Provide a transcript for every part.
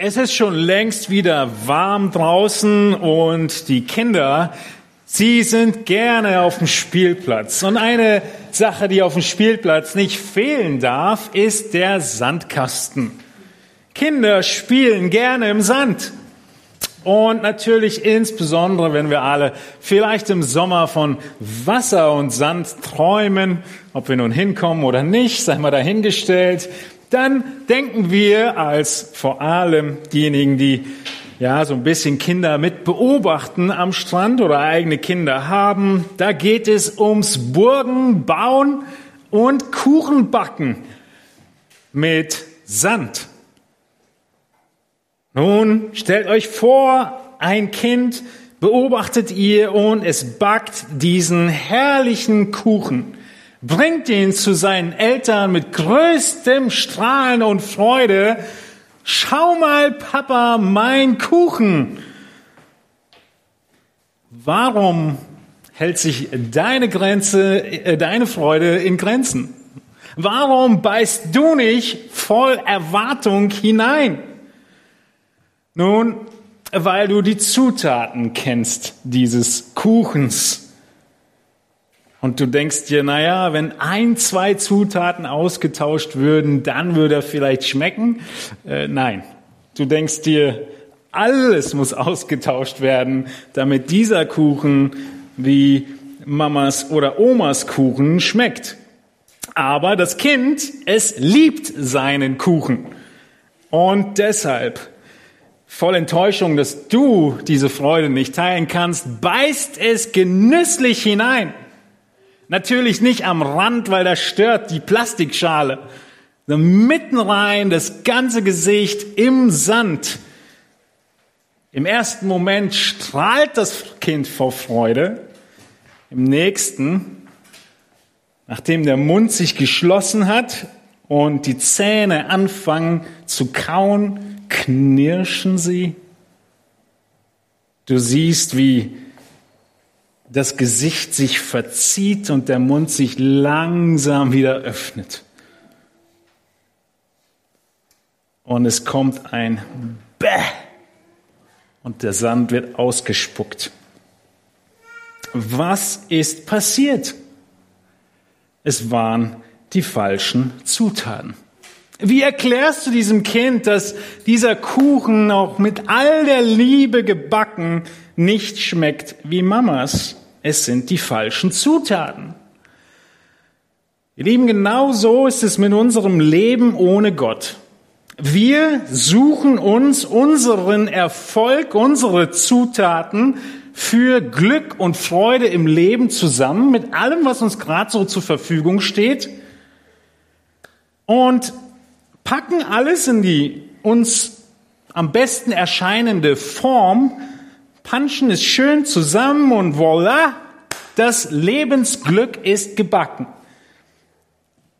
Es ist schon längst wieder warm draußen und die Kinder, sie sind gerne auf dem Spielplatz. Und eine Sache, die auf dem Spielplatz nicht fehlen darf, ist der Sandkasten. Kinder spielen gerne im Sand. Und natürlich insbesondere, wenn wir alle vielleicht im Sommer von Wasser und Sand träumen, ob wir nun hinkommen oder nicht, sei mal dahingestellt dann denken wir als vor allem diejenigen, die ja so ein bisschen Kinder mit beobachten am Strand oder eigene Kinder haben, da geht es ums Burgen bauen und Kuchen backen mit Sand. Nun stellt euch vor, ein Kind beobachtet ihr und es backt diesen herrlichen Kuchen bringt ihn zu seinen Eltern mit größtem Strahlen und Freude. Schau mal, Papa, mein Kuchen. Warum hält sich deine Grenze, äh, deine Freude in Grenzen? Warum beißt du nicht voll Erwartung hinein? Nun, weil du die Zutaten kennst dieses Kuchens. Und du denkst dir, naja, wenn ein, zwei Zutaten ausgetauscht würden, dann würde er vielleicht schmecken. Äh, nein, du denkst dir, alles muss ausgetauscht werden, damit dieser Kuchen wie Mamas oder Omas Kuchen schmeckt. Aber das Kind, es liebt seinen Kuchen. Und deshalb, voll Enttäuschung, dass du diese Freude nicht teilen kannst, beißt es genüsslich hinein. Natürlich nicht am Rand, weil das stört die Plastikschale. mitten rein, das ganze Gesicht im Sand. Im ersten Moment strahlt das Kind vor Freude. Im nächsten, nachdem der Mund sich geschlossen hat und die Zähne anfangen zu kauen, knirschen sie. Du siehst, wie das Gesicht sich verzieht und der Mund sich langsam wieder öffnet. Und es kommt ein Bäh und der Sand wird ausgespuckt. Was ist passiert? Es waren die falschen Zutaten. Wie erklärst du diesem Kind, dass dieser Kuchen auch mit all der Liebe gebacken nicht schmeckt wie Mamas? Es sind die falschen Zutaten. Ihr Lieben, genau so ist es mit unserem Leben ohne Gott. Wir suchen uns unseren Erfolg, unsere Zutaten für Glück und Freude im Leben zusammen mit allem, was uns gerade so zur Verfügung steht. Und packen alles in die uns am besten erscheinende Form, punchen es schön zusammen und voilà, das Lebensglück ist gebacken.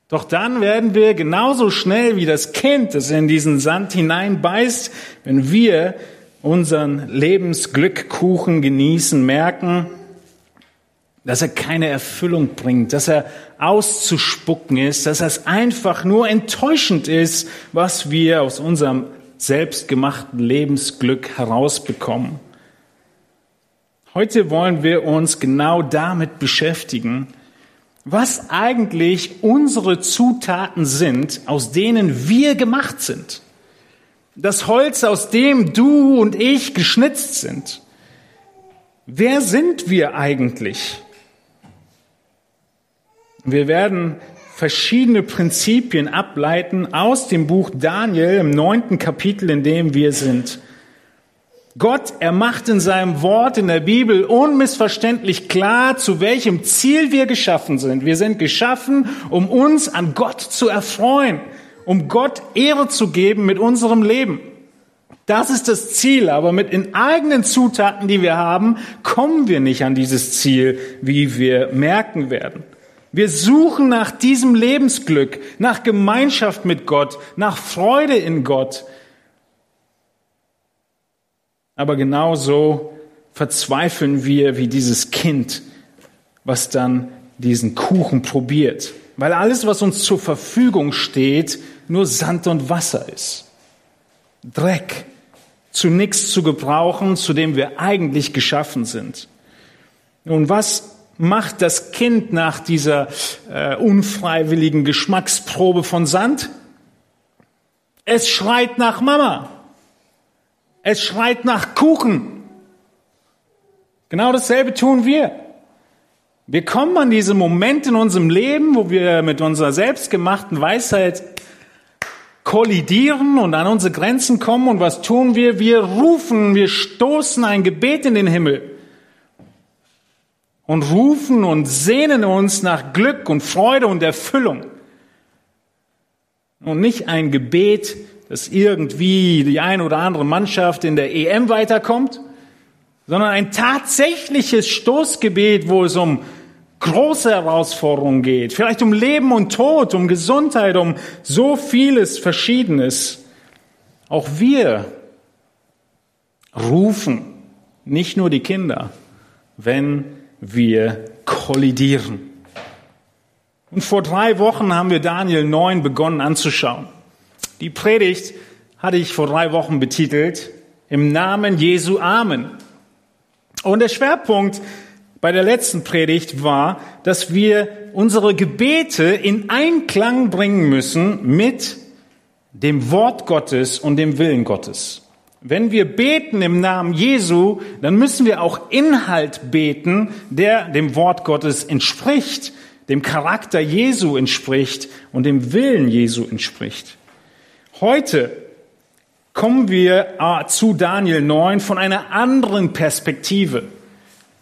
Doch dann werden wir genauso schnell wie das Kind, das in diesen Sand hineinbeißt, wenn wir unseren Lebensglückkuchen genießen, merken, dass er keine Erfüllung bringt, dass er auszuspucken ist, dass es einfach nur enttäuschend ist, was wir aus unserem selbstgemachten Lebensglück herausbekommen. Heute wollen wir uns genau damit beschäftigen, was eigentlich unsere Zutaten sind, aus denen wir gemacht sind. Das Holz, aus dem du und ich geschnitzt sind. Wer sind wir eigentlich? Wir werden verschiedene Prinzipien ableiten aus dem Buch Daniel im neunten Kapitel, in dem wir sind. Gott, er macht in seinem Wort in der Bibel unmissverständlich klar, zu welchem Ziel wir geschaffen sind. Wir sind geschaffen, um uns an Gott zu erfreuen, um Gott Ehre zu geben mit unserem Leben. Das ist das Ziel, aber mit den eigenen Zutaten, die wir haben, kommen wir nicht an dieses Ziel, wie wir merken werden. Wir suchen nach diesem Lebensglück, nach Gemeinschaft mit Gott, nach Freude in Gott. Aber genauso verzweifeln wir wie dieses Kind, was dann diesen Kuchen probiert, weil alles, was uns zur Verfügung steht, nur Sand und Wasser ist. Dreck, zu nichts zu gebrauchen, zu dem wir eigentlich geschaffen sind. Nun, was macht das Kind nach dieser äh, unfreiwilligen Geschmacksprobe von Sand? Es schreit nach Mama. Es schreit nach Kuchen. Genau dasselbe tun wir. Wir kommen an diese Momente in unserem Leben, wo wir mit unserer selbstgemachten Weisheit kollidieren und an unsere Grenzen kommen. Und was tun wir? Wir rufen, wir stoßen ein Gebet in den Himmel und rufen und sehnen uns nach Glück und Freude und Erfüllung. Und nicht ein Gebet, dass irgendwie die eine oder andere Mannschaft in der EM weiterkommt, sondern ein tatsächliches Stoßgebet, wo es um große Herausforderungen geht, vielleicht um Leben und Tod, um Gesundheit, um so vieles Verschiedenes. Auch wir rufen, nicht nur die Kinder, wenn wir kollidieren. Und vor drei Wochen haben wir Daniel 9 begonnen anzuschauen. Die Predigt hatte ich vor drei Wochen betitelt, im Namen Jesu Amen. Und der Schwerpunkt bei der letzten Predigt war, dass wir unsere Gebete in Einklang bringen müssen mit dem Wort Gottes und dem Willen Gottes. Wenn wir beten im Namen Jesu, dann müssen wir auch Inhalt beten, der dem Wort Gottes entspricht, dem Charakter Jesu entspricht und dem Willen Jesu entspricht. Heute kommen wir ah, zu Daniel 9 von einer anderen Perspektive.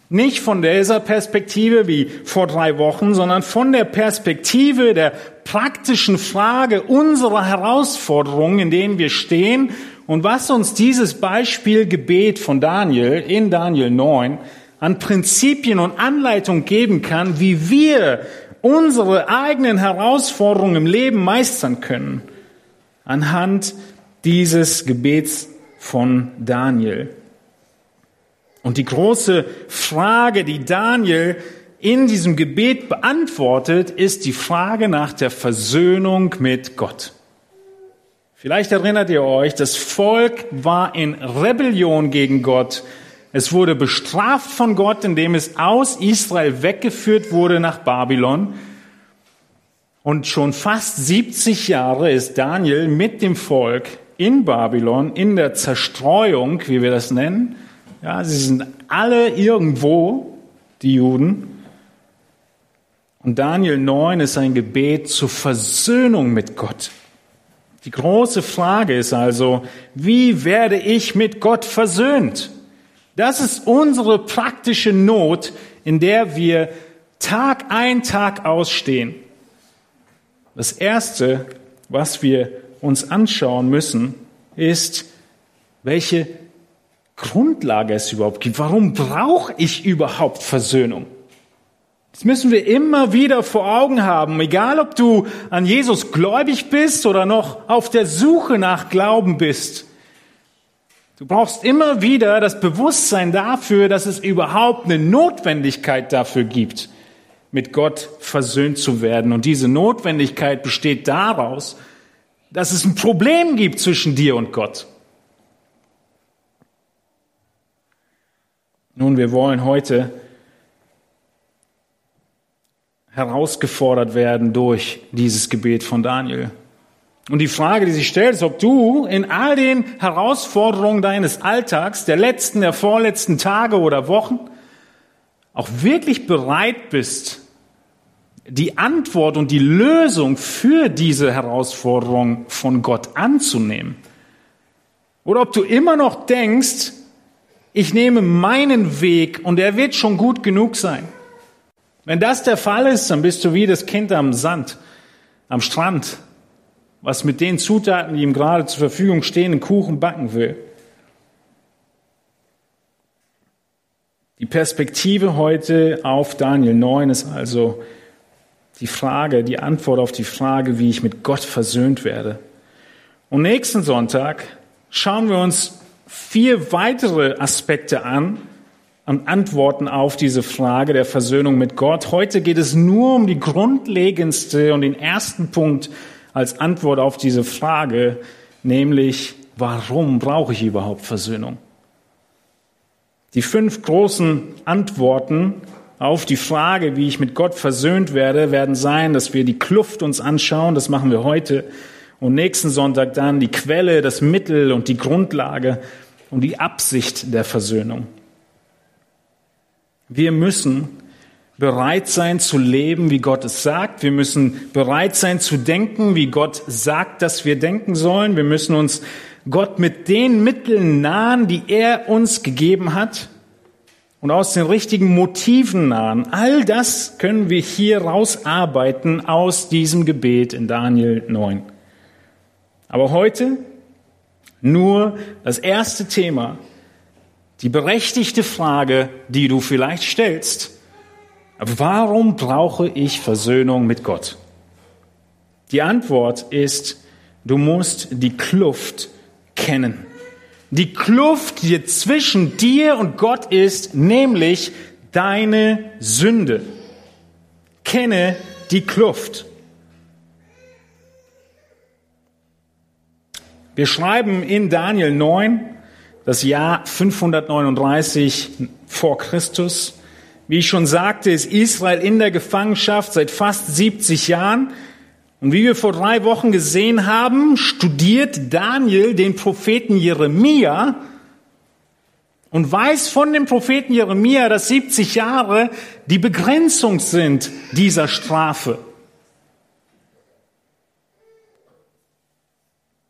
Nicht von dieser Perspektive wie vor drei Wochen, sondern von der Perspektive der praktischen Frage unserer Herausforderungen, in denen wir stehen und was uns dieses Beispielgebet von Daniel in Daniel 9 an Prinzipien und Anleitung geben kann, wie wir unsere eigenen Herausforderungen im Leben meistern können, anhand dieses Gebets von Daniel. Und die große Frage, die Daniel in diesem Gebet beantwortet, ist die Frage nach der Versöhnung mit Gott. Vielleicht erinnert ihr euch, das Volk war in Rebellion gegen Gott. Es wurde bestraft von Gott, indem es aus Israel weggeführt wurde nach Babylon. Und schon fast 70 Jahre ist Daniel mit dem Volk in Babylon, in der Zerstreuung, wie wir das nennen. Ja, sie sind alle irgendwo, die Juden. Und Daniel 9 ist ein Gebet zur Versöhnung mit Gott. Die große Frage ist also, wie werde ich mit Gott versöhnt? Das ist unsere praktische Not, in der wir Tag ein, Tag ausstehen. Das Erste, was wir uns anschauen müssen, ist, welche Grundlage es überhaupt gibt. Warum brauche ich überhaupt Versöhnung? Das müssen wir immer wieder vor Augen haben, egal ob du an Jesus gläubig bist oder noch auf der Suche nach Glauben bist. Du brauchst immer wieder das Bewusstsein dafür, dass es überhaupt eine Notwendigkeit dafür gibt, mit Gott versöhnt zu werden. Und diese Notwendigkeit besteht daraus, dass es ein Problem gibt zwischen dir und Gott. Nun, wir wollen heute herausgefordert werden durch dieses Gebet von Daniel. Und die Frage, die sich stellt, ist, ob du in all den Herausforderungen deines Alltags, der letzten, der vorletzten Tage oder Wochen, auch wirklich bereit bist, die Antwort und die Lösung für diese Herausforderung von Gott anzunehmen. Oder ob du immer noch denkst, ich nehme meinen Weg und er wird schon gut genug sein. Wenn das der Fall ist, dann bist du wie das Kind am Sand, am Strand, was mit den Zutaten, die ihm gerade zur Verfügung stehen, einen Kuchen backen will. Die Perspektive heute auf Daniel 9 ist also die Frage, die Antwort auf die Frage, wie ich mit Gott versöhnt werde. Und nächsten Sonntag schauen wir uns vier weitere Aspekte an, und Antworten auf diese Frage der Versöhnung mit Gott. Heute geht es nur um die grundlegendste und den ersten Punkt als Antwort auf diese Frage, nämlich warum brauche ich überhaupt Versöhnung? Die fünf großen Antworten auf die Frage, wie ich mit Gott versöhnt werde, werden sein, dass wir die Kluft uns anschauen, das machen wir heute, und nächsten Sonntag dann die Quelle, das Mittel und die Grundlage und die Absicht der Versöhnung. Wir müssen bereit sein zu leben, wie Gott es sagt. Wir müssen bereit sein zu denken, wie Gott sagt, dass wir denken sollen. Wir müssen uns Gott mit den Mitteln nahen, die er uns gegeben hat und aus den richtigen Motiven nahen. All das können wir hier rausarbeiten aus diesem Gebet in Daniel 9. Aber heute nur das erste Thema, die berechtigte Frage, die du vielleicht stellst. Warum brauche ich Versöhnung mit Gott? Die Antwort ist, du musst die Kluft kennen. Die Kluft, die zwischen dir und Gott ist, nämlich deine Sünde. Kenne die Kluft. Wir schreiben in Daniel 9, das Jahr 539 vor Christus. Wie ich schon sagte, ist Israel in der Gefangenschaft seit fast 70 Jahren. Und wie wir vor drei Wochen gesehen haben, studiert Daniel den Propheten Jeremia und weiß von dem Propheten Jeremia, dass 70 Jahre die Begrenzung sind dieser Strafe.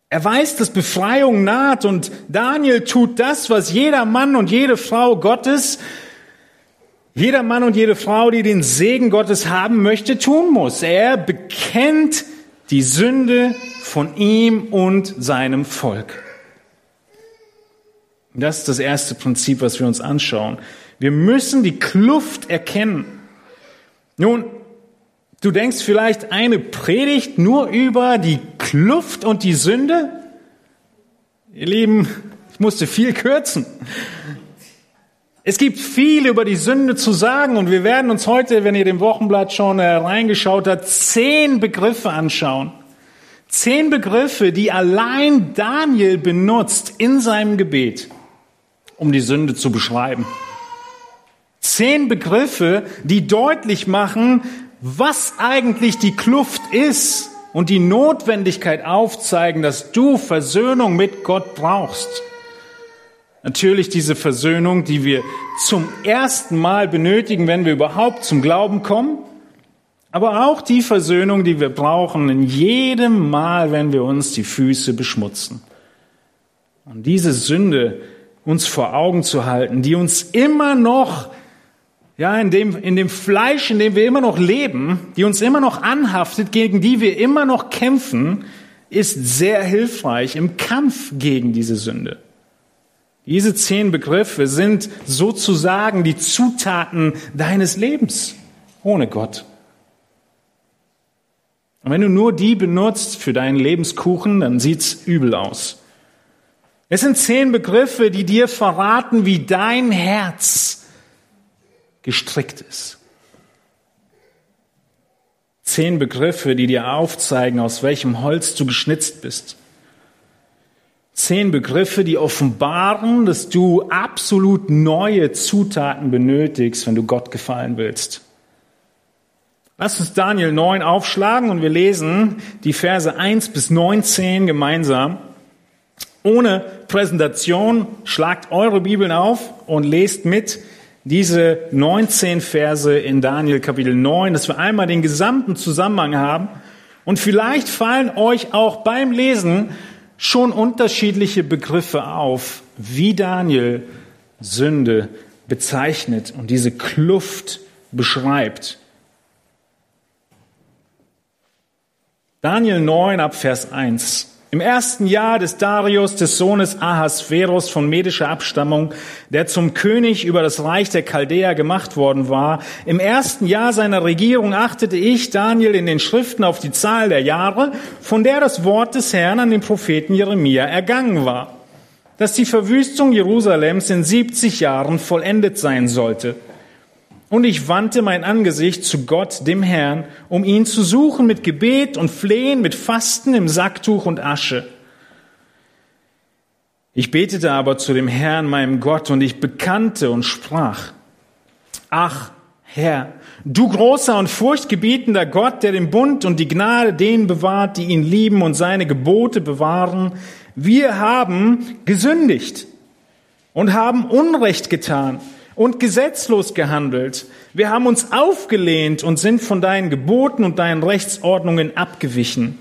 Er weiß, dass Befreiung naht und Daniel tut das, was jeder Mann und jede Frau Gottes jeder Mann und jede Frau, die den Segen Gottes haben möchte, tun muss. Er bekennt die Sünde von ihm und seinem Volk. Das ist das erste Prinzip, was wir uns anschauen. Wir müssen die Kluft erkennen. Nun, du denkst vielleicht eine Predigt nur über die Kluft und die Sünde? Ihr Lieben, ich musste viel kürzen. Es gibt viel über die Sünde zu sagen und wir werden uns heute, wenn ihr dem Wochenblatt schon äh, reingeschaut habt, zehn Begriffe anschauen. Zehn Begriffe, die allein Daniel benutzt in seinem Gebet, um die Sünde zu beschreiben. Zehn Begriffe, die deutlich machen, was eigentlich die Kluft ist und die Notwendigkeit aufzeigen, dass du Versöhnung mit Gott brauchst. Natürlich diese Versöhnung, die wir zum ersten Mal benötigen, wenn wir überhaupt zum Glauben kommen. Aber auch die Versöhnung, die wir brauchen in jedem Mal, wenn wir uns die Füße beschmutzen. Und diese Sünde uns vor Augen zu halten, die uns immer noch, ja, in dem, in dem Fleisch, in dem wir immer noch leben, die uns immer noch anhaftet, gegen die wir immer noch kämpfen, ist sehr hilfreich im Kampf gegen diese Sünde. Diese zehn Begriffe sind sozusagen die Zutaten deines Lebens ohne Gott. Und wenn du nur die benutzt für deinen Lebenskuchen, dann sieht's übel aus. Es sind zehn Begriffe, die dir verraten, wie dein Herz gestrickt ist. Zehn Begriffe, die dir aufzeigen, aus welchem Holz du geschnitzt bist. Zehn Begriffe, die offenbaren, dass du absolut neue Zutaten benötigst, wenn du Gott gefallen willst. Lass uns Daniel 9 aufschlagen und wir lesen die Verse 1 bis 19 gemeinsam. Ohne Präsentation schlagt eure Bibeln auf und lest mit diese 19 Verse in Daniel Kapitel 9, dass wir einmal den gesamten Zusammenhang haben. Und vielleicht fallen euch auch beim Lesen schon unterschiedliche Begriffe auf, wie Daniel Sünde bezeichnet und diese Kluft beschreibt. Daniel 9 ab Vers 1. Im ersten Jahr des Darius, des Sohnes Ahasverus von medischer Abstammung, der zum König über das Reich der Chaldäer gemacht worden war, im ersten Jahr seiner Regierung achtete ich, Daniel, in den Schriften auf die Zahl der Jahre, von der das Wort des Herrn an den Propheten Jeremia ergangen war, dass die Verwüstung Jerusalems in 70 Jahren vollendet sein sollte. Und ich wandte mein Angesicht zu Gott, dem Herrn, um ihn zu suchen mit Gebet und Flehen, mit Fasten im Sacktuch und Asche. Ich betete aber zu dem Herrn, meinem Gott, und ich bekannte und sprach, ach Herr, du großer und furchtgebietender Gott, der den Bund und die Gnade denen bewahrt, die ihn lieben und seine Gebote bewahren, wir haben gesündigt und haben Unrecht getan und gesetzlos gehandelt. Wir haben uns aufgelehnt und sind von deinen Geboten und deinen Rechtsordnungen abgewichen.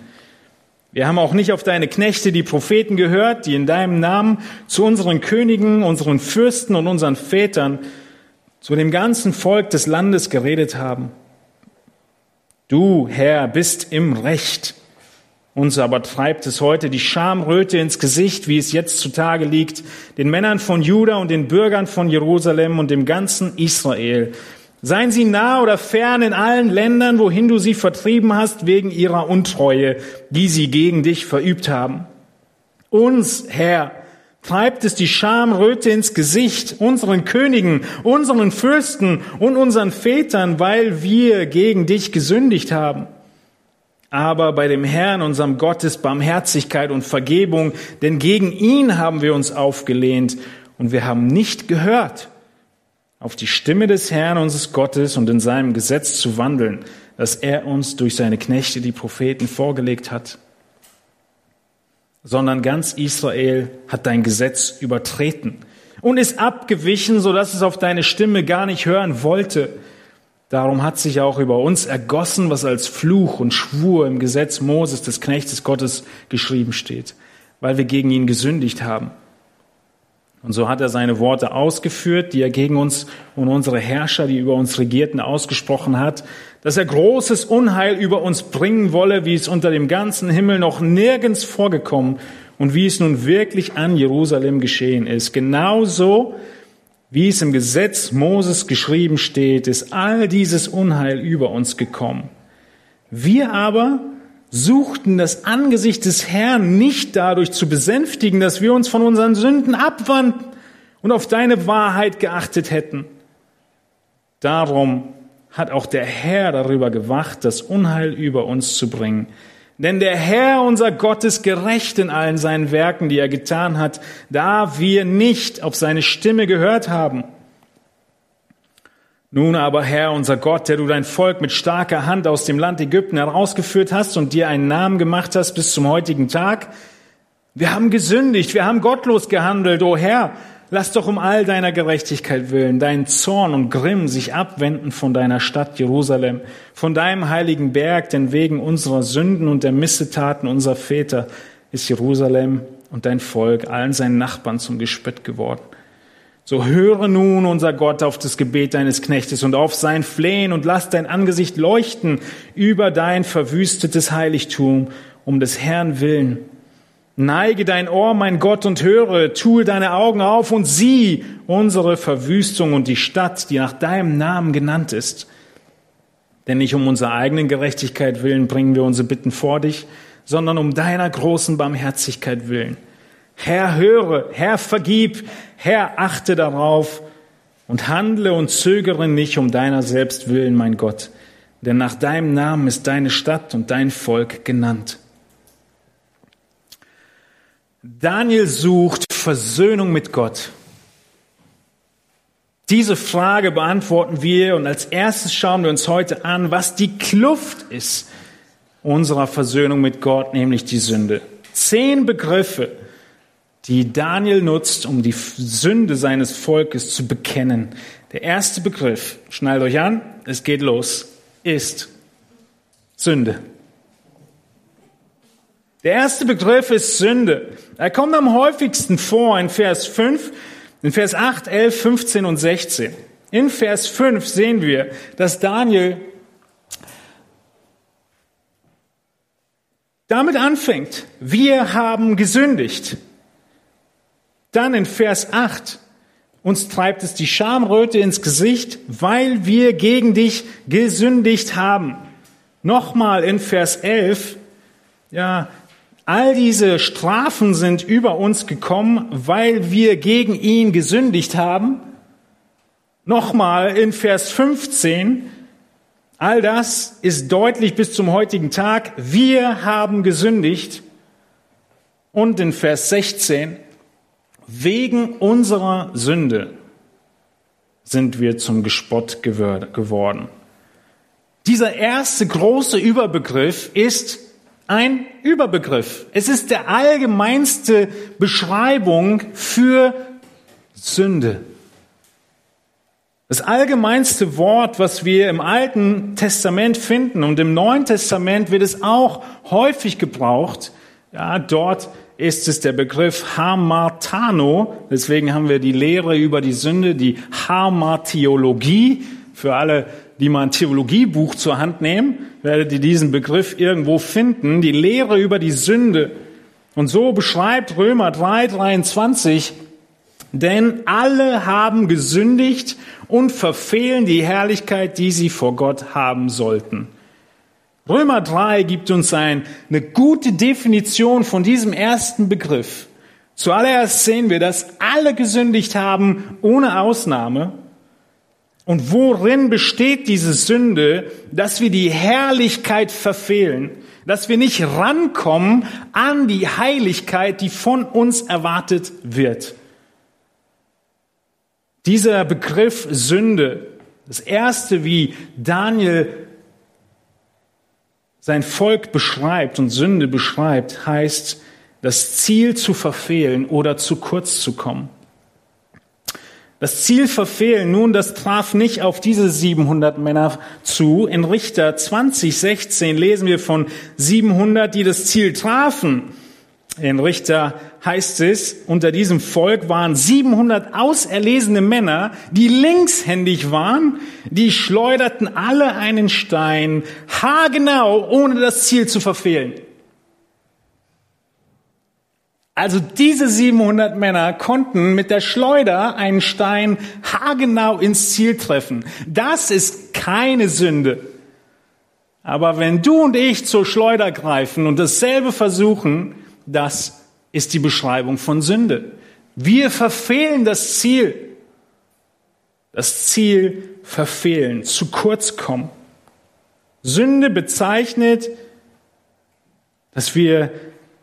Wir haben auch nicht auf deine Knechte, die Propheten, gehört, die in deinem Namen zu unseren Königen, unseren Fürsten und unseren Vätern, zu dem ganzen Volk des Landes geredet haben. Du, Herr, bist im Recht. Uns aber treibt es heute die Schamröte ins Gesicht, wie es jetzt zutage liegt, den Männern von Juda und den Bürgern von Jerusalem und dem ganzen Israel, Seien sie nah oder fern in allen Ländern, wohin du sie vertrieben hast, wegen ihrer Untreue, die sie gegen dich verübt haben. Uns, Herr, treibt es die Schamröte ins Gesicht, unseren Königen, unseren Fürsten und unseren Vätern, weil wir gegen dich gesündigt haben. Aber bei dem Herrn, unserem Gott, ist Barmherzigkeit und Vergebung, denn gegen ihn haben wir uns aufgelehnt und wir haben nicht gehört auf die Stimme des Herrn unseres Gottes und in seinem Gesetz zu wandeln, das er uns durch seine Knechte, die Propheten, vorgelegt hat. Sondern ganz Israel hat dein Gesetz übertreten und ist abgewichen, so dass es auf deine Stimme gar nicht hören wollte. Darum hat sich auch über uns ergossen, was als Fluch und Schwur im Gesetz Moses, des Knechtes Gottes, geschrieben steht, weil wir gegen ihn gesündigt haben. Und so hat er seine Worte ausgeführt, die er gegen uns und unsere Herrscher, die über uns regierten, ausgesprochen hat, dass er großes Unheil über uns bringen wolle, wie es unter dem ganzen Himmel noch nirgends vorgekommen und wie es nun wirklich an Jerusalem geschehen ist. Genauso wie es im Gesetz Moses geschrieben steht, ist all dieses Unheil über uns gekommen. Wir aber suchten das Angesicht des Herrn nicht dadurch zu besänftigen, dass wir uns von unseren Sünden abwandten und auf deine Wahrheit geachtet hätten. Darum hat auch der Herr darüber gewacht, das Unheil über uns zu bringen. Denn der Herr, unser Gott, ist gerecht in allen seinen Werken, die er getan hat, da wir nicht auf seine Stimme gehört haben. Nun aber, Herr, unser Gott, der du dein Volk mit starker Hand aus dem Land Ägypten herausgeführt hast und dir einen Namen gemacht hast bis zum heutigen Tag, wir haben gesündigt, wir haben gottlos gehandelt, o Herr, lass doch um all deiner Gerechtigkeit willen deinen Zorn und Grimm sich abwenden von deiner Stadt Jerusalem, von deinem heiligen Berg, denn wegen unserer Sünden und der Missetaten unserer Väter ist Jerusalem und dein Volk allen seinen Nachbarn zum Gespött geworden. So höre nun, unser Gott, auf das Gebet deines Knechtes und auf sein Flehen und lass dein Angesicht leuchten über dein verwüstetes Heiligtum um des Herrn willen. Neige dein Ohr, mein Gott, und höre, tue deine Augen auf und sieh unsere Verwüstung und die Stadt, die nach deinem Namen genannt ist. Denn nicht um unserer eigenen Gerechtigkeit willen bringen wir unsere Bitten vor dich, sondern um deiner großen Barmherzigkeit willen. Herr, höre, Herr, vergib, Herr, achte darauf und handle und zögere nicht um deiner selbst willen, mein Gott. Denn nach deinem Namen ist deine Stadt und dein Volk genannt. Daniel sucht Versöhnung mit Gott. Diese Frage beantworten wir und als erstes schauen wir uns heute an, was die Kluft ist unserer Versöhnung mit Gott, nämlich die Sünde. Zehn Begriffe, die Daniel nutzt, um die Sünde seines Volkes zu bekennen. Der erste Begriff, schnallt euch an, es geht los, ist Sünde. Der erste Begriff ist Sünde. Er kommt am häufigsten vor in Vers 5, in Vers 8, 11, 15 und 16. In Vers 5 sehen wir, dass Daniel damit anfängt, wir haben gesündigt. Dann in Vers 8, uns treibt es die Schamröte ins Gesicht, weil wir gegen dich gesündigt haben. Nochmal in Vers 11, ja, all diese Strafen sind über uns gekommen, weil wir gegen ihn gesündigt haben. Nochmal in Vers 15, all das ist deutlich bis zum heutigen Tag, wir haben gesündigt. Und in Vers 16, wegen unserer Sünde sind wir zum Gespott geworden. Dieser erste große Überbegriff ist ein Überbegriff. Es ist der allgemeinste Beschreibung für Sünde. Das allgemeinste Wort, was wir im Alten Testament finden und im Neuen Testament wird es auch häufig gebraucht. Ja, dort ist es der Begriff Hamartano. Deswegen haben wir die Lehre über die Sünde, die Hamartiologie. Für alle, die mal ein Theologiebuch zur Hand nehmen, werdet ihr diesen Begriff irgendwo finden. Die Lehre über die Sünde. Und so beschreibt Römer 3, 23, denn alle haben gesündigt und verfehlen die Herrlichkeit, die sie vor Gott haben sollten. Römer 3 gibt uns ein, eine gute Definition von diesem ersten Begriff. Zuallererst sehen wir, dass alle gesündigt haben, ohne Ausnahme. Und worin besteht diese Sünde, dass wir die Herrlichkeit verfehlen, dass wir nicht rankommen an die Heiligkeit, die von uns erwartet wird. Dieser Begriff Sünde, das erste, wie Daniel sein Volk beschreibt und Sünde beschreibt, heißt, das Ziel zu verfehlen oder zu kurz zu kommen. Das Ziel verfehlen, nun, das traf nicht auf diese 700 Männer zu. In Richter 2016 lesen wir von 700, die das Ziel trafen. In Richter heißt es, unter diesem Volk waren 700 auserlesene Männer, die linkshändig waren, die schleuderten alle einen Stein, haargenau, ohne das Ziel zu verfehlen. Also diese 700 Männer konnten mit der Schleuder einen Stein haargenau ins Ziel treffen. Das ist keine Sünde. Aber wenn du und ich zur Schleuder greifen und dasselbe versuchen, das ist die Beschreibung von Sünde. Wir verfehlen das Ziel. Das Ziel verfehlen, zu kurz kommen. Sünde bezeichnet, dass wir,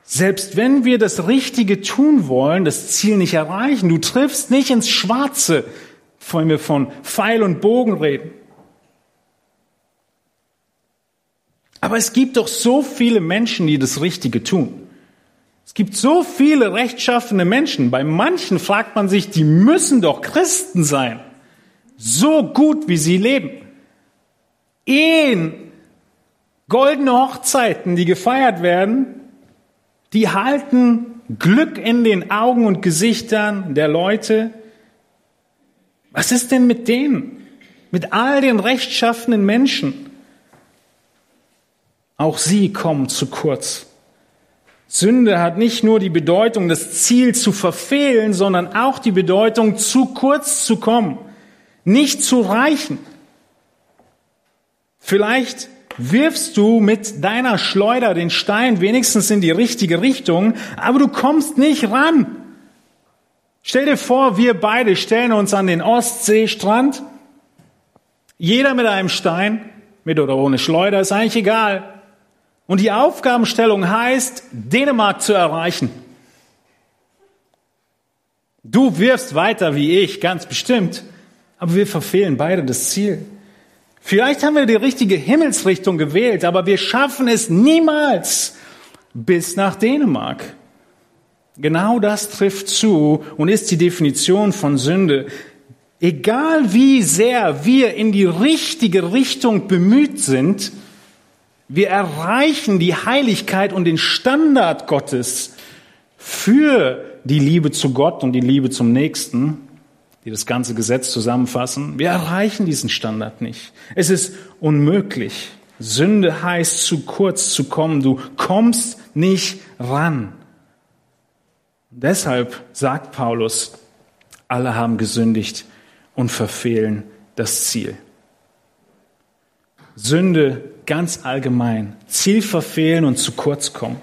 selbst wenn wir das Richtige tun wollen, das Ziel nicht erreichen. Du triffst nicht ins Schwarze, wenn wir von Pfeil und Bogen reden. Aber es gibt doch so viele Menschen, die das Richtige tun. Es gibt so viele rechtschaffene Menschen. Bei manchen fragt man sich, die müssen doch Christen sein. So gut, wie sie leben. Ehen, goldene Hochzeiten, die gefeiert werden, die halten Glück in den Augen und Gesichtern der Leute. Was ist denn mit denen? Mit all den rechtschaffenen Menschen? Auch sie kommen zu kurz. Sünde hat nicht nur die Bedeutung, das Ziel zu verfehlen, sondern auch die Bedeutung, zu kurz zu kommen, nicht zu reichen. Vielleicht wirfst du mit deiner Schleuder den Stein wenigstens in die richtige Richtung, aber du kommst nicht ran. Stell dir vor, wir beide stellen uns an den Ostseestrand, jeder mit einem Stein, mit oder ohne Schleuder, ist eigentlich egal. Und die Aufgabenstellung heißt, Dänemark zu erreichen. Du wirfst weiter wie ich, ganz bestimmt, aber wir verfehlen beide das Ziel. Vielleicht haben wir die richtige Himmelsrichtung gewählt, aber wir schaffen es niemals bis nach Dänemark. Genau das trifft zu und ist die Definition von Sünde. Egal wie sehr wir in die richtige Richtung bemüht sind, wir erreichen die Heiligkeit und den Standard Gottes für die Liebe zu Gott und die Liebe zum Nächsten, die das ganze Gesetz zusammenfassen. Wir erreichen diesen Standard nicht. Es ist unmöglich. Sünde heißt, zu kurz zu kommen. Du kommst nicht ran. Deshalb sagt Paulus, alle haben gesündigt und verfehlen das Ziel. Sünde ganz allgemein. Ziel verfehlen und zu kurz kommen.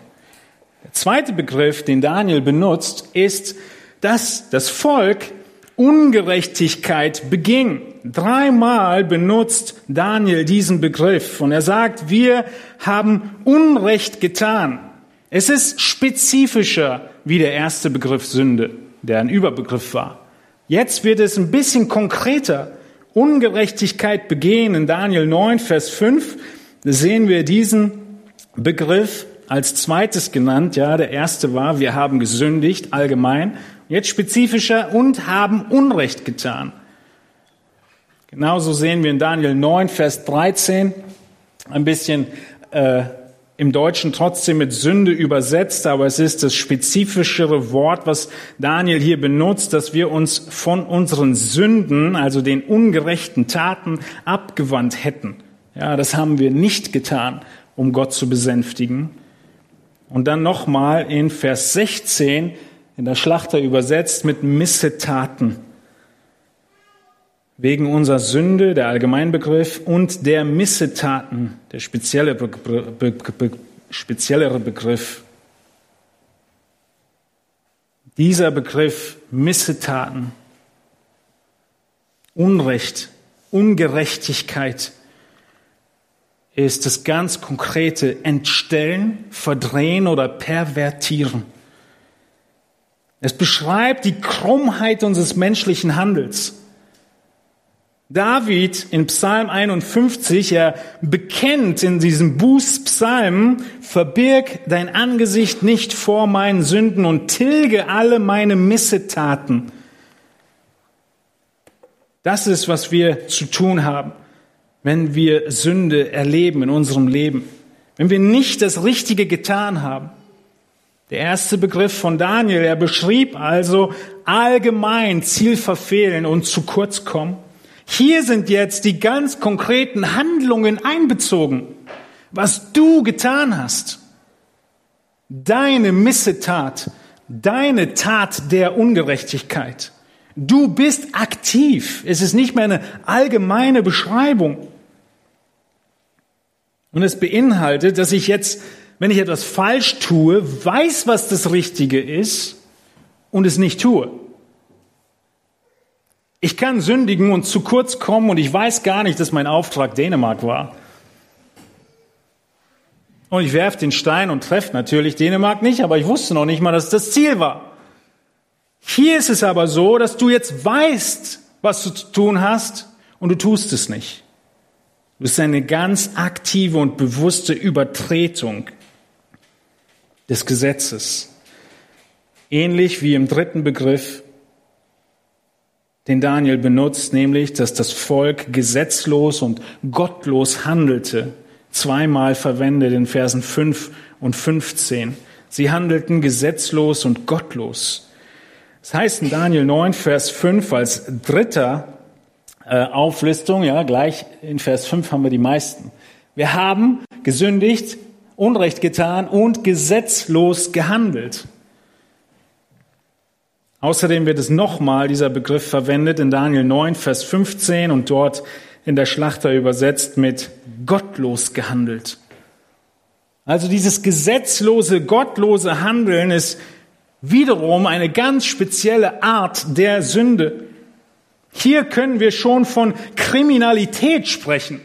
Der zweite Begriff, den Daniel benutzt, ist, dass das Volk Ungerechtigkeit beging. Dreimal benutzt Daniel diesen Begriff und er sagt, wir haben Unrecht getan. Es ist spezifischer wie der erste Begriff Sünde. der ein Überbegriff war. Jetzt wird es ein bisschen konkreter. Ungerechtigkeit begehen. In Daniel 9, Vers 5 sehen wir diesen Begriff als zweites genannt. Ja, der erste war, wir haben gesündigt, allgemein. Jetzt spezifischer und haben Unrecht getan. Genauso sehen wir in Daniel 9, Vers 13 ein bisschen äh, im Deutschen trotzdem mit Sünde übersetzt, aber es ist das spezifischere Wort, was Daniel hier benutzt, dass wir uns von unseren Sünden, also den ungerechten Taten, abgewandt hätten. Ja, das haben wir nicht getan, um Gott zu besänftigen. Und dann nochmal in Vers 16 in der Schlachter übersetzt mit Missetaten wegen unserer Sünde, der Allgemeinbegriff, und der Missetaten, der spezielle Be Be Be speziellere Begriff. Dieser Begriff Missetaten, Unrecht, Ungerechtigkeit ist das ganz konkrete Entstellen, Verdrehen oder Pervertieren. Es beschreibt die Krummheit unseres menschlichen Handels. David in Psalm 51, er bekennt in diesem Bußpsalm, verbirg dein Angesicht nicht vor meinen Sünden und tilge alle meine Missetaten. Das ist, was wir zu tun haben, wenn wir Sünde erleben in unserem Leben. Wenn wir nicht das Richtige getan haben. Der erste Begriff von Daniel, er beschrieb also allgemein Ziel verfehlen und zu kurz kommen. Hier sind jetzt die ganz konkreten Handlungen einbezogen, was du getan hast. Deine Missetat, deine Tat der Ungerechtigkeit. Du bist aktiv. Es ist nicht mehr eine allgemeine Beschreibung. Und es beinhaltet, dass ich jetzt, wenn ich etwas falsch tue, weiß, was das Richtige ist und es nicht tue. Ich kann sündigen und zu kurz kommen und ich weiß gar nicht, dass mein Auftrag Dänemark war. Und ich werfe den Stein und treffe natürlich Dänemark nicht, aber ich wusste noch nicht mal, dass das Ziel war. Hier ist es aber so, dass du jetzt weißt, was du zu tun hast und du tust es nicht. Du bist eine ganz aktive und bewusste Übertretung des Gesetzes. Ähnlich wie im dritten Begriff den Daniel benutzt, nämlich, dass das Volk gesetzlos und gottlos handelte, zweimal verwendet in Versen 5 und 15. Sie handelten gesetzlos und gottlos. Das heißt in Daniel 9, Vers 5 als dritter äh, Auflistung, ja, gleich in Vers 5 haben wir die meisten. Wir haben gesündigt, Unrecht getan und gesetzlos gehandelt. Außerdem wird es nochmal dieser Begriff verwendet in Daniel 9, Vers 15 und dort in der Schlachter übersetzt mit gottlos gehandelt. Also dieses gesetzlose, gottlose Handeln ist wiederum eine ganz spezielle Art der Sünde. Hier können wir schon von Kriminalität sprechen.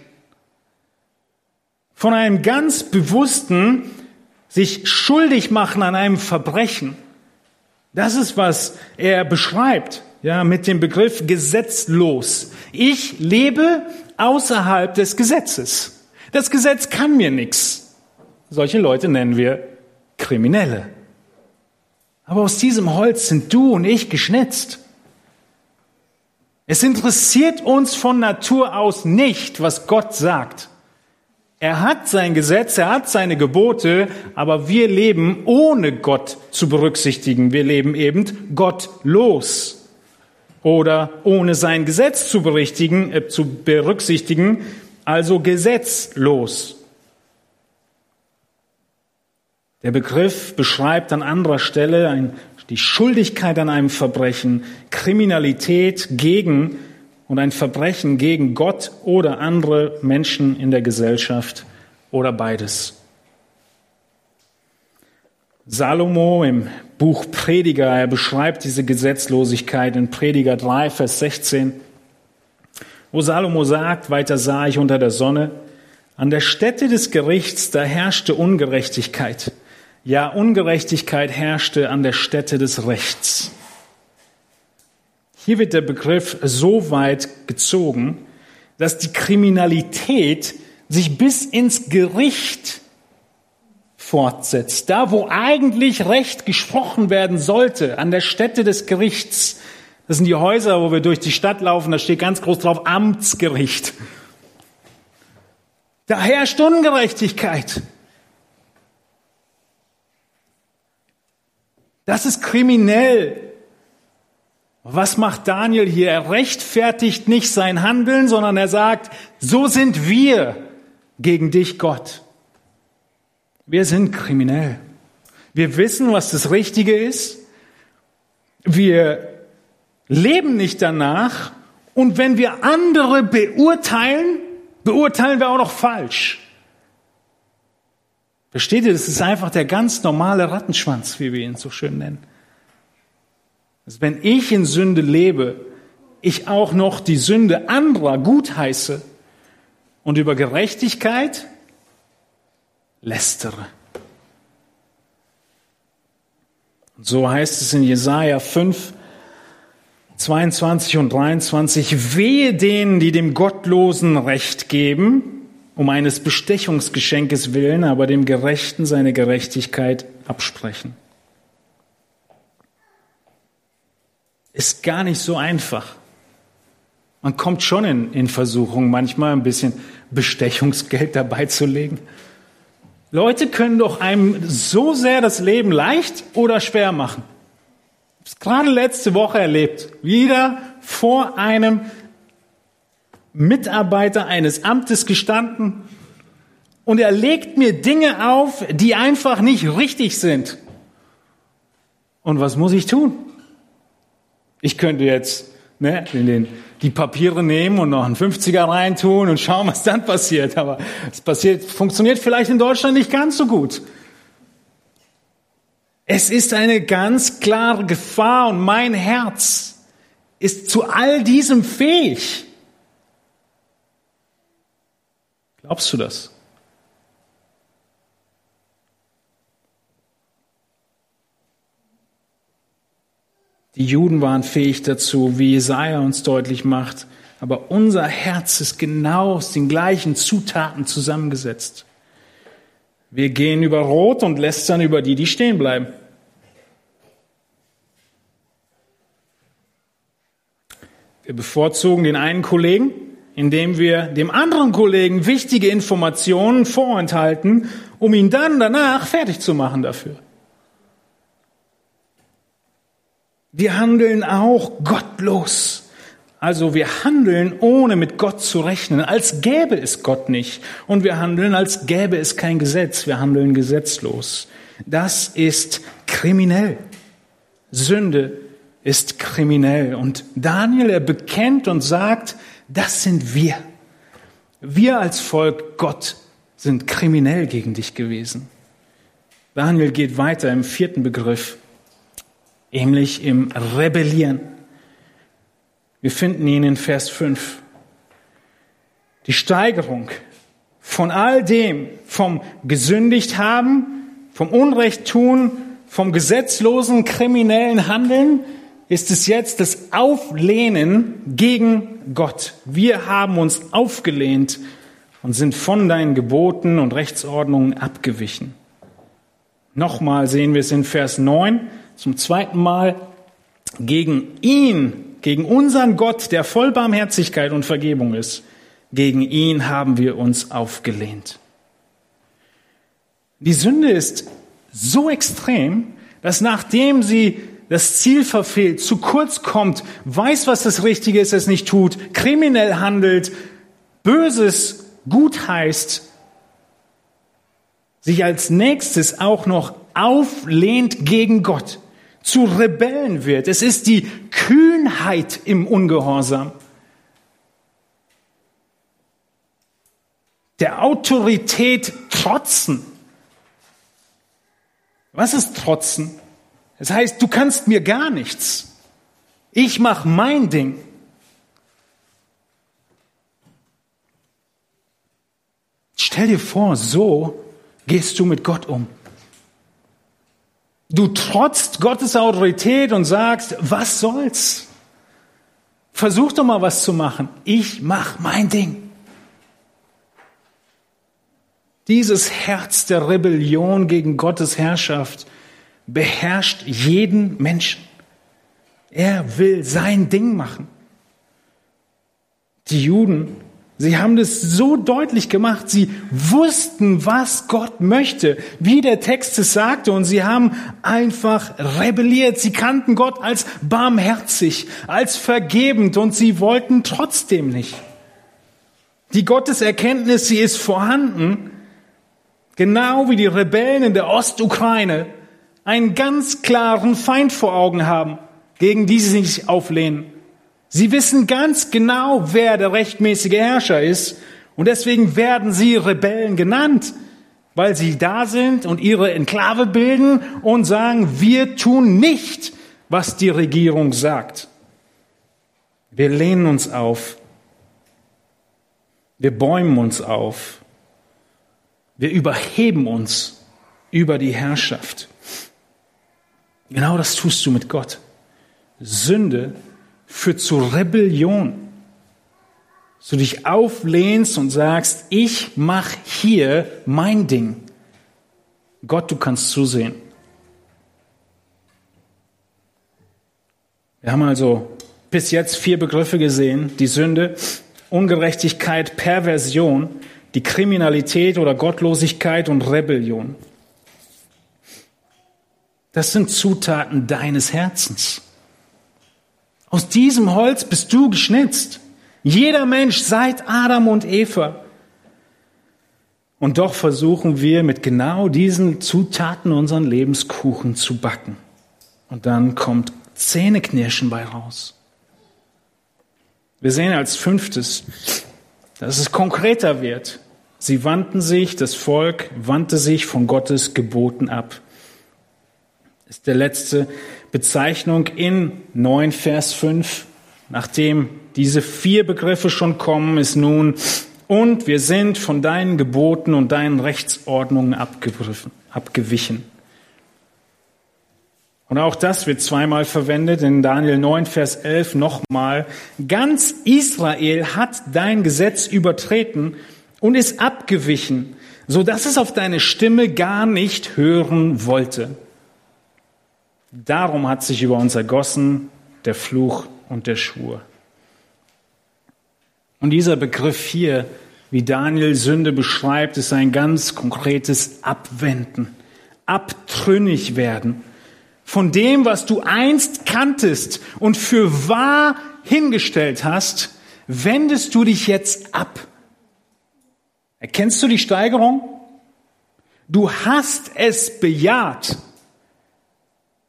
Von einem ganz bewussten sich schuldig machen an einem Verbrechen. Das ist, was er beschreibt, ja, mit dem Begriff gesetzlos. Ich lebe außerhalb des Gesetzes. Das Gesetz kann mir nichts. Solche Leute nennen wir Kriminelle. Aber aus diesem Holz sind du und ich geschnitzt. Es interessiert uns von Natur aus nicht, was Gott sagt. Er hat sein Gesetz, er hat seine Gebote, aber wir leben ohne Gott zu berücksichtigen. Wir leben eben gottlos oder ohne sein Gesetz zu, äh, zu berücksichtigen, also gesetzlos. Der Begriff beschreibt an anderer Stelle ein, die Schuldigkeit an einem Verbrechen, Kriminalität gegen und ein Verbrechen gegen Gott oder andere Menschen in der Gesellschaft oder beides. Salomo im Buch Prediger, er beschreibt diese Gesetzlosigkeit in Prediger 3, Vers 16, wo Salomo sagt, weiter sah ich unter der Sonne, an der Stätte des Gerichts, da herrschte Ungerechtigkeit. Ja, Ungerechtigkeit herrschte an der Stätte des Rechts. Hier wird der Begriff so weit gezogen, dass die Kriminalität sich bis ins Gericht fortsetzt. Da, wo eigentlich Recht gesprochen werden sollte, an der Stätte des Gerichts. Das sind die Häuser, wo wir durch die Stadt laufen, da steht ganz groß drauf Amtsgericht. Da herrscht Ungerechtigkeit. Das ist kriminell. Was macht Daniel hier? Er rechtfertigt nicht sein Handeln, sondern er sagt, so sind wir gegen dich, Gott. Wir sind kriminell. Wir wissen, was das Richtige ist. Wir leben nicht danach. Und wenn wir andere beurteilen, beurteilen wir auch noch falsch. Versteht ihr, das ist einfach der ganz normale Rattenschwanz, wie wir ihn so schön nennen. Also wenn ich in Sünde lebe, ich auch noch die Sünde anderer gutheiße und über Gerechtigkeit lästere. Und so heißt es in Jesaja 5, 22 und 23, wehe denen, die dem Gottlosen Recht geben, um eines Bestechungsgeschenkes willen, aber dem Gerechten seine Gerechtigkeit absprechen. Ist gar nicht so einfach. Man kommt schon in, in Versuchung, manchmal ein bisschen Bestechungsgeld dabei zu legen. Leute können doch einem so sehr das Leben leicht oder schwer machen. Ich habe es gerade letzte Woche erlebt. Wieder vor einem Mitarbeiter eines Amtes gestanden und er legt mir Dinge auf, die einfach nicht richtig sind. Und was muss ich tun? Ich könnte jetzt ne, in den, die Papiere nehmen und noch einen 50er reintun und schauen, was dann passiert. Aber es passiert, funktioniert vielleicht in Deutschland nicht ganz so gut. Es ist eine ganz klare Gefahr und mein Herz ist zu all diesem fähig. Glaubst du das? Die Juden waren fähig dazu, wie Jesaja uns deutlich macht. Aber unser Herz ist genau aus den gleichen Zutaten zusammengesetzt. Wir gehen über Rot und lästern über die, die stehen bleiben. Wir bevorzugen den einen Kollegen, indem wir dem anderen Kollegen wichtige Informationen vorenthalten, um ihn dann danach fertig zu machen dafür. Wir handeln auch gottlos. Also wir handeln, ohne mit Gott zu rechnen, als gäbe es Gott nicht. Und wir handeln, als gäbe es kein Gesetz. Wir handeln gesetzlos. Das ist kriminell. Sünde ist kriminell. Und Daniel, er bekennt und sagt, das sind wir. Wir als Volk Gott sind kriminell gegen dich gewesen. Daniel geht weiter im vierten Begriff nämlich im Rebellieren. Wir finden ihn in Vers 5. Die Steigerung von all dem, vom gesündigt haben, vom Unrecht tun, vom gesetzlosen kriminellen Handeln, ist es jetzt das Auflehnen gegen Gott. Wir haben uns aufgelehnt und sind von deinen Geboten und Rechtsordnungen abgewichen. Nochmal sehen wir es in Vers 9 zum zweiten Mal gegen ihn, gegen unseren Gott, der voll Barmherzigkeit und Vergebung ist, gegen ihn haben wir uns aufgelehnt. Die Sünde ist so extrem, dass nachdem sie das Ziel verfehlt, zu kurz kommt, weiß, was das Richtige ist, es nicht tut, kriminell handelt, Böses gut heißt, sich als nächstes auch noch auflehnt gegen Gott zu Rebellen wird. Es ist die Kühnheit im Ungehorsam. Der Autorität trotzen. Was ist trotzen? Das heißt, du kannst mir gar nichts. Ich mache mein Ding. Stell dir vor, so gehst du mit Gott um. Du trotzt Gottes Autorität und sagst, was soll's? Versuch doch mal was zu machen. Ich mach mein Ding. Dieses Herz der Rebellion gegen Gottes Herrschaft beherrscht jeden Menschen. Er will sein Ding machen. Die Juden Sie haben das so deutlich gemacht. Sie wussten, was Gott möchte, wie der Text es sagte, und sie haben einfach rebelliert. Sie kannten Gott als barmherzig, als vergebend, und sie wollten trotzdem nicht. Die Gotteserkenntnis, sie ist vorhanden, genau wie die Rebellen in der Ostukraine einen ganz klaren Feind vor Augen haben, gegen die sie sich auflehnen. Sie wissen ganz genau, wer der rechtmäßige Herrscher ist und deswegen werden sie Rebellen genannt, weil sie da sind und ihre Enklave bilden und sagen, wir tun nicht, was die Regierung sagt. Wir lehnen uns auf. Wir bäumen uns auf. Wir überheben uns über die Herrschaft. Genau das tust du mit Gott. Sünde führt zu Rebellion. Dass du dich auflehnst und sagst, ich mach hier mein Ding. Gott, du kannst zusehen. Wir haben also bis jetzt vier Begriffe gesehen. Die Sünde, Ungerechtigkeit, Perversion, die Kriminalität oder Gottlosigkeit und Rebellion. Das sind Zutaten deines Herzens. Aus diesem Holz bist du geschnitzt. Jeder Mensch seit Adam und Eva. Und doch versuchen wir mit genau diesen Zutaten unseren Lebenskuchen zu backen. Und dann kommt Zähneknirschen bei raus. Wir sehen als fünftes, dass es konkreter wird. Sie wandten sich, das Volk wandte sich von Gottes Geboten ab. Das ist der letzte Bezeichnung in 9 Vers 5. Nachdem diese vier Begriffe schon kommen, ist nun, und wir sind von deinen Geboten und deinen Rechtsordnungen abgewichen. Und auch das wird zweimal verwendet in Daniel 9, Vers 11 nochmal. Ganz Israel hat dein Gesetz übertreten und ist abgewichen, so dass es auf deine Stimme gar nicht hören wollte. Darum hat sich über uns ergossen der Fluch und der Schwur. Und dieser Begriff hier, wie Daniel Sünde beschreibt, ist ein ganz konkretes Abwenden, abtrünnig werden von dem, was du einst kanntest und für wahr hingestellt hast, wendest du dich jetzt ab. Erkennst du die Steigerung? Du hast es bejaht.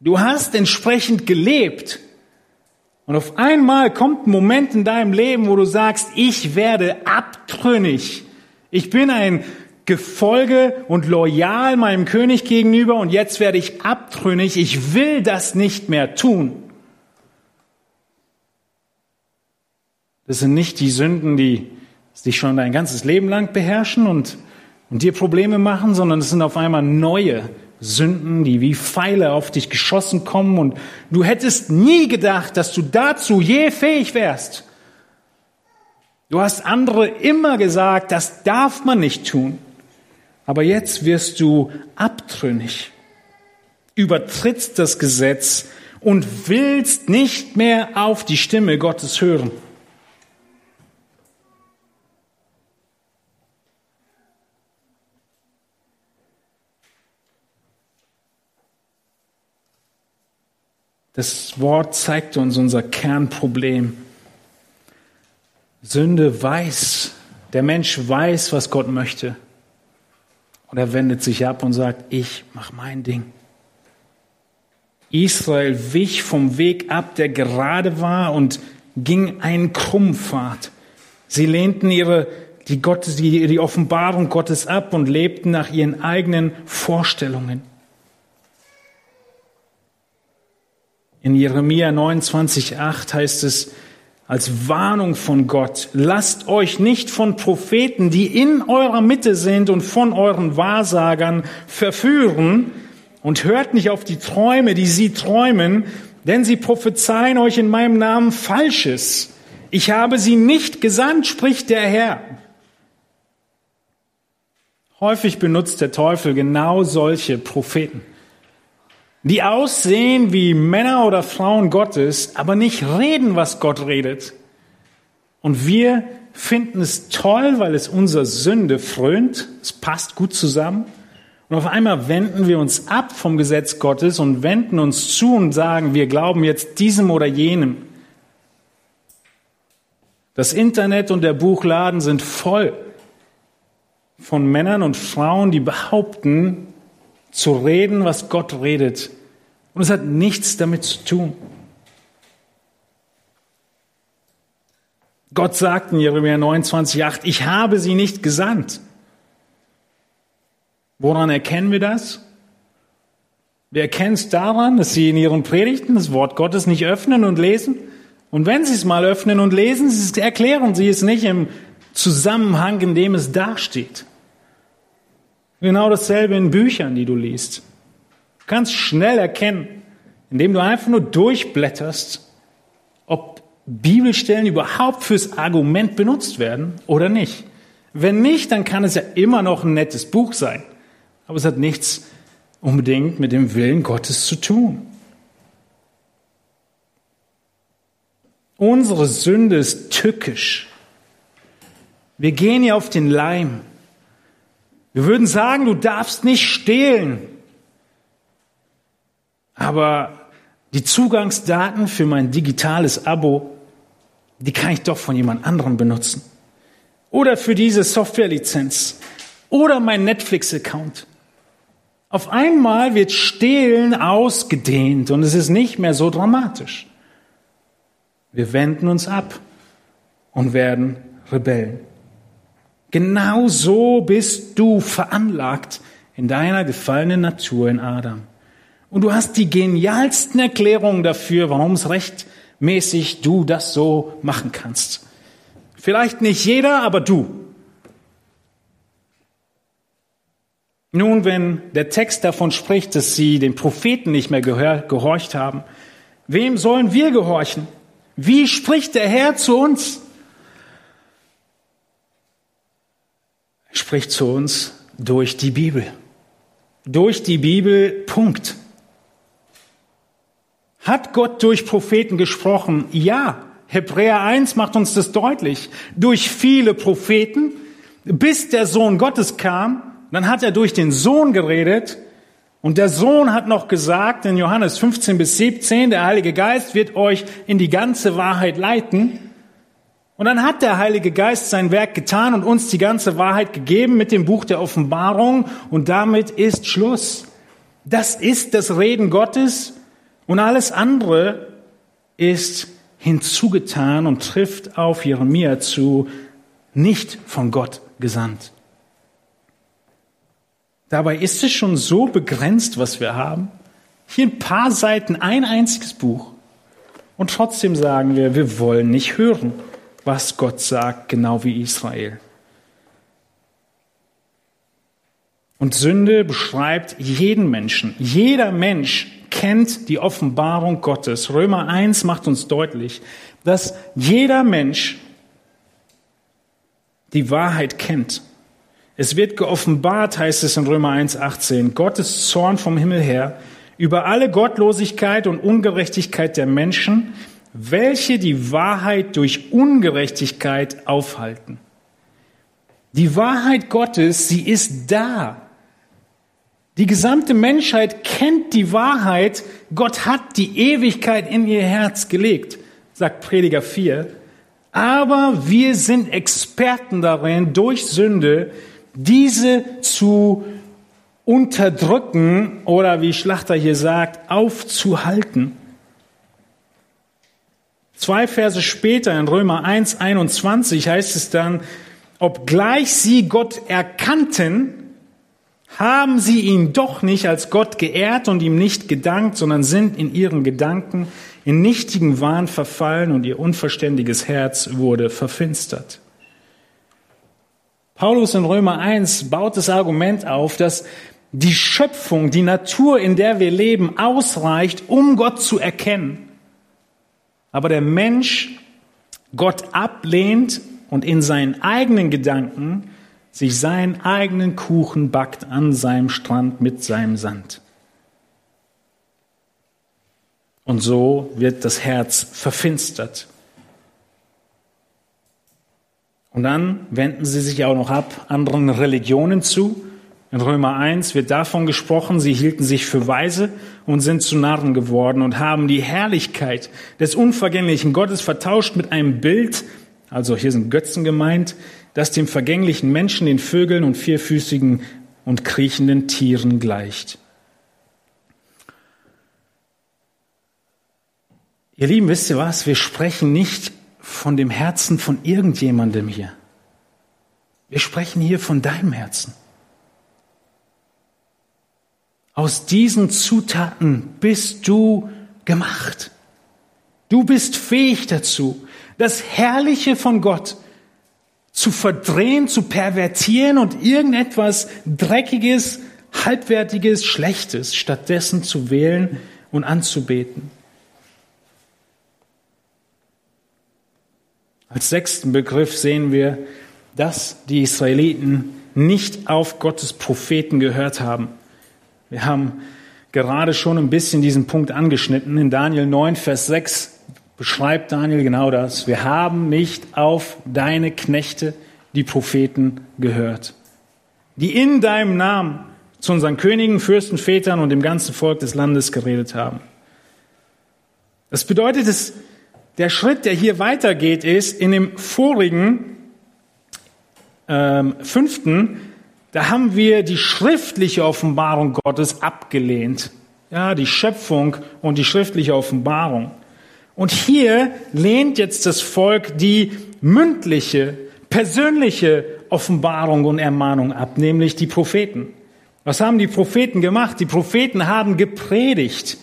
Du hast entsprechend gelebt. Und auf einmal kommt ein Moment in deinem Leben, wo du sagst, ich werde abtrünnig. Ich bin ein Gefolge und loyal meinem König gegenüber und jetzt werde ich abtrünnig. Ich will das nicht mehr tun. Das sind nicht die Sünden, die dich schon dein ganzes Leben lang beherrschen und, und dir Probleme machen, sondern es sind auf einmal neue Sünden, die wie Pfeile auf dich geschossen kommen und du hättest nie gedacht, dass du dazu je fähig wärst. Du hast andere immer gesagt, das darf man nicht tun. Aber jetzt wirst du abtrünnig, übertrittst das Gesetz und willst nicht mehr auf die Stimme Gottes hören. Das Wort zeigt uns unser Kernproblem. Sünde weiß, der Mensch weiß, was Gott möchte. Und er wendet sich ab und sagt, ich mach mein Ding. Israel wich vom Weg ab, der gerade war und ging einen Krummpfad. Sie lehnten ihre, die, Gott, die, die Offenbarung Gottes ab und lebten nach ihren eigenen Vorstellungen. In Jeremia 29,8 heißt es als Warnung von Gott, lasst euch nicht von Propheten, die in eurer Mitte sind und von euren Wahrsagern verführen. Und hört nicht auf die Träume, die sie träumen, denn sie prophezeien euch in meinem Namen Falsches. Ich habe sie nicht gesandt, spricht der Herr. Häufig benutzt der Teufel genau solche Propheten, die aussehen wie Männer oder Frauen Gottes, aber nicht reden, was Gott redet. Und wir finden es toll, weil es unserer Sünde frönt. Es passt gut zusammen. Und auf einmal wenden wir uns ab vom Gesetz Gottes und wenden uns zu und sagen, wir glauben jetzt diesem oder jenem. Das Internet und der Buchladen sind voll von Männern und Frauen, die behaupten, zu reden, was Gott redet. Und es hat nichts damit zu tun. Gott sagt in Jeremia 29,8, ich habe sie nicht gesandt. Woran erkennen wir das? Wir erkennen es daran, dass sie in ihren Predigten das Wort Gottes nicht öffnen und lesen. Und wenn sie es mal öffnen und lesen, erklären sie es nicht im Zusammenhang, in dem es dasteht. Genau dasselbe in Büchern, die du liest. Du kannst schnell erkennen, indem du einfach nur durchblätterst, ob Bibelstellen überhaupt fürs Argument benutzt werden oder nicht. Wenn nicht, dann kann es ja immer noch ein nettes Buch sein. Aber es hat nichts unbedingt mit dem Willen Gottes zu tun. Unsere Sünde ist tückisch. Wir gehen ihr auf den Leim. Wir würden sagen, du darfst nicht stehlen. Aber die Zugangsdaten für mein digitales Abo, die kann ich doch von jemand anderem benutzen. Oder für diese Softwarelizenz. Oder mein Netflix-Account. Auf einmal wird Stehlen ausgedehnt und es ist nicht mehr so dramatisch. Wir wenden uns ab und werden Rebellen. Genau so bist du veranlagt in deiner gefallenen Natur in Adam. Und du hast die genialsten Erklärungen dafür, warum es rechtmäßig du das so machen kannst. Vielleicht nicht jeder, aber du. Nun, wenn der Text davon spricht, dass sie den Propheten nicht mehr gehorcht haben, wem sollen wir gehorchen? Wie spricht der Herr zu uns? Er spricht zu uns durch die Bibel. Durch die Bibel, Punkt. Hat Gott durch Propheten gesprochen? Ja. Hebräer 1 macht uns das deutlich. Durch viele Propheten, bis der Sohn Gottes kam, dann hat er durch den Sohn geredet und der Sohn hat noch gesagt in Johannes 15 bis 17, der Heilige Geist wird euch in die ganze Wahrheit leiten. Und dann hat der Heilige Geist sein Werk getan und uns die ganze Wahrheit gegeben mit dem Buch der Offenbarung und damit ist Schluss. Das ist das Reden Gottes und alles andere ist hinzugetan und trifft auf Jeremia zu, nicht von Gott gesandt. Dabei ist es schon so begrenzt, was wir haben. Hier ein paar Seiten, ein einziges Buch. Und trotzdem sagen wir, wir wollen nicht hören, was Gott sagt, genau wie Israel. Und Sünde beschreibt jeden Menschen. Jeder Mensch kennt die Offenbarung Gottes. Römer 1 macht uns deutlich, dass jeder Mensch die Wahrheit kennt. Es wird geoffenbart, heißt es in Römer 1,18, Gottes Zorn vom Himmel her über alle Gottlosigkeit und Ungerechtigkeit der Menschen, welche die Wahrheit durch Ungerechtigkeit aufhalten. Die Wahrheit Gottes, sie ist da. Die gesamte Menschheit kennt die Wahrheit. Gott hat die Ewigkeit in ihr Herz gelegt, sagt Prediger 4. Aber wir sind Experten darin, durch Sünde diese zu unterdrücken oder wie Schlachter hier sagt, aufzuhalten. Zwei Verse später in Römer 1, 21 heißt es dann, obgleich sie Gott erkannten, haben sie ihn doch nicht als Gott geehrt und ihm nicht gedankt, sondern sind in ihren Gedanken in nichtigen Wahn verfallen und ihr unverständiges Herz wurde verfinstert. Paulus in Römer 1 baut das Argument auf, dass die Schöpfung, die Natur, in der wir leben, ausreicht, um Gott zu erkennen. Aber der Mensch Gott ablehnt und in seinen eigenen Gedanken sich seinen eigenen Kuchen backt an seinem Strand mit seinem Sand. Und so wird das Herz verfinstert. Und dann wenden sie sich auch noch ab anderen Religionen zu. In Römer 1 wird davon gesprochen, sie hielten sich für weise und sind zu Narren geworden und haben die Herrlichkeit des unvergänglichen Gottes vertauscht mit einem Bild, also hier sind Götzen gemeint, das dem vergänglichen Menschen, den Vögeln und vierfüßigen und kriechenden Tieren gleicht. Ihr Lieben, wisst ihr was? Wir sprechen nicht von dem Herzen von irgendjemandem hier. Wir sprechen hier von deinem Herzen. Aus diesen Zutaten bist du gemacht. Du bist fähig dazu, das Herrliche von Gott zu verdrehen, zu pervertieren und irgendetwas Dreckiges, Halbwertiges, Schlechtes stattdessen zu wählen und anzubeten. Als sechsten Begriff sehen wir, dass die Israeliten nicht auf Gottes Propheten gehört haben. Wir haben gerade schon ein bisschen diesen Punkt angeschnitten. In Daniel 9, Vers 6 beschreibt Daniel genau das. Wir haben nicht auf deine Knechte, die Propheten, gehört, die in deinem Namen zu unseren Königen, Fürsten, Vätern und dem ganzen Volk des Landes geredet haben. Das bedeutet, es der Schritt, der hier weitergeht, ist in dem vorigen ähm, fünften, da haben wir die schriftliche Offenbarung Gottes abgelehnt. Ja, die Schöpfung und die schriftliche Offenbarung. Und hier lehnt jetzt das Volk die mündliche, persönliche Offenbarung und Ermahnung ab, nämlich die Propheten. Was haben die Propheten gemacht? Die Propheten haben gepredigt.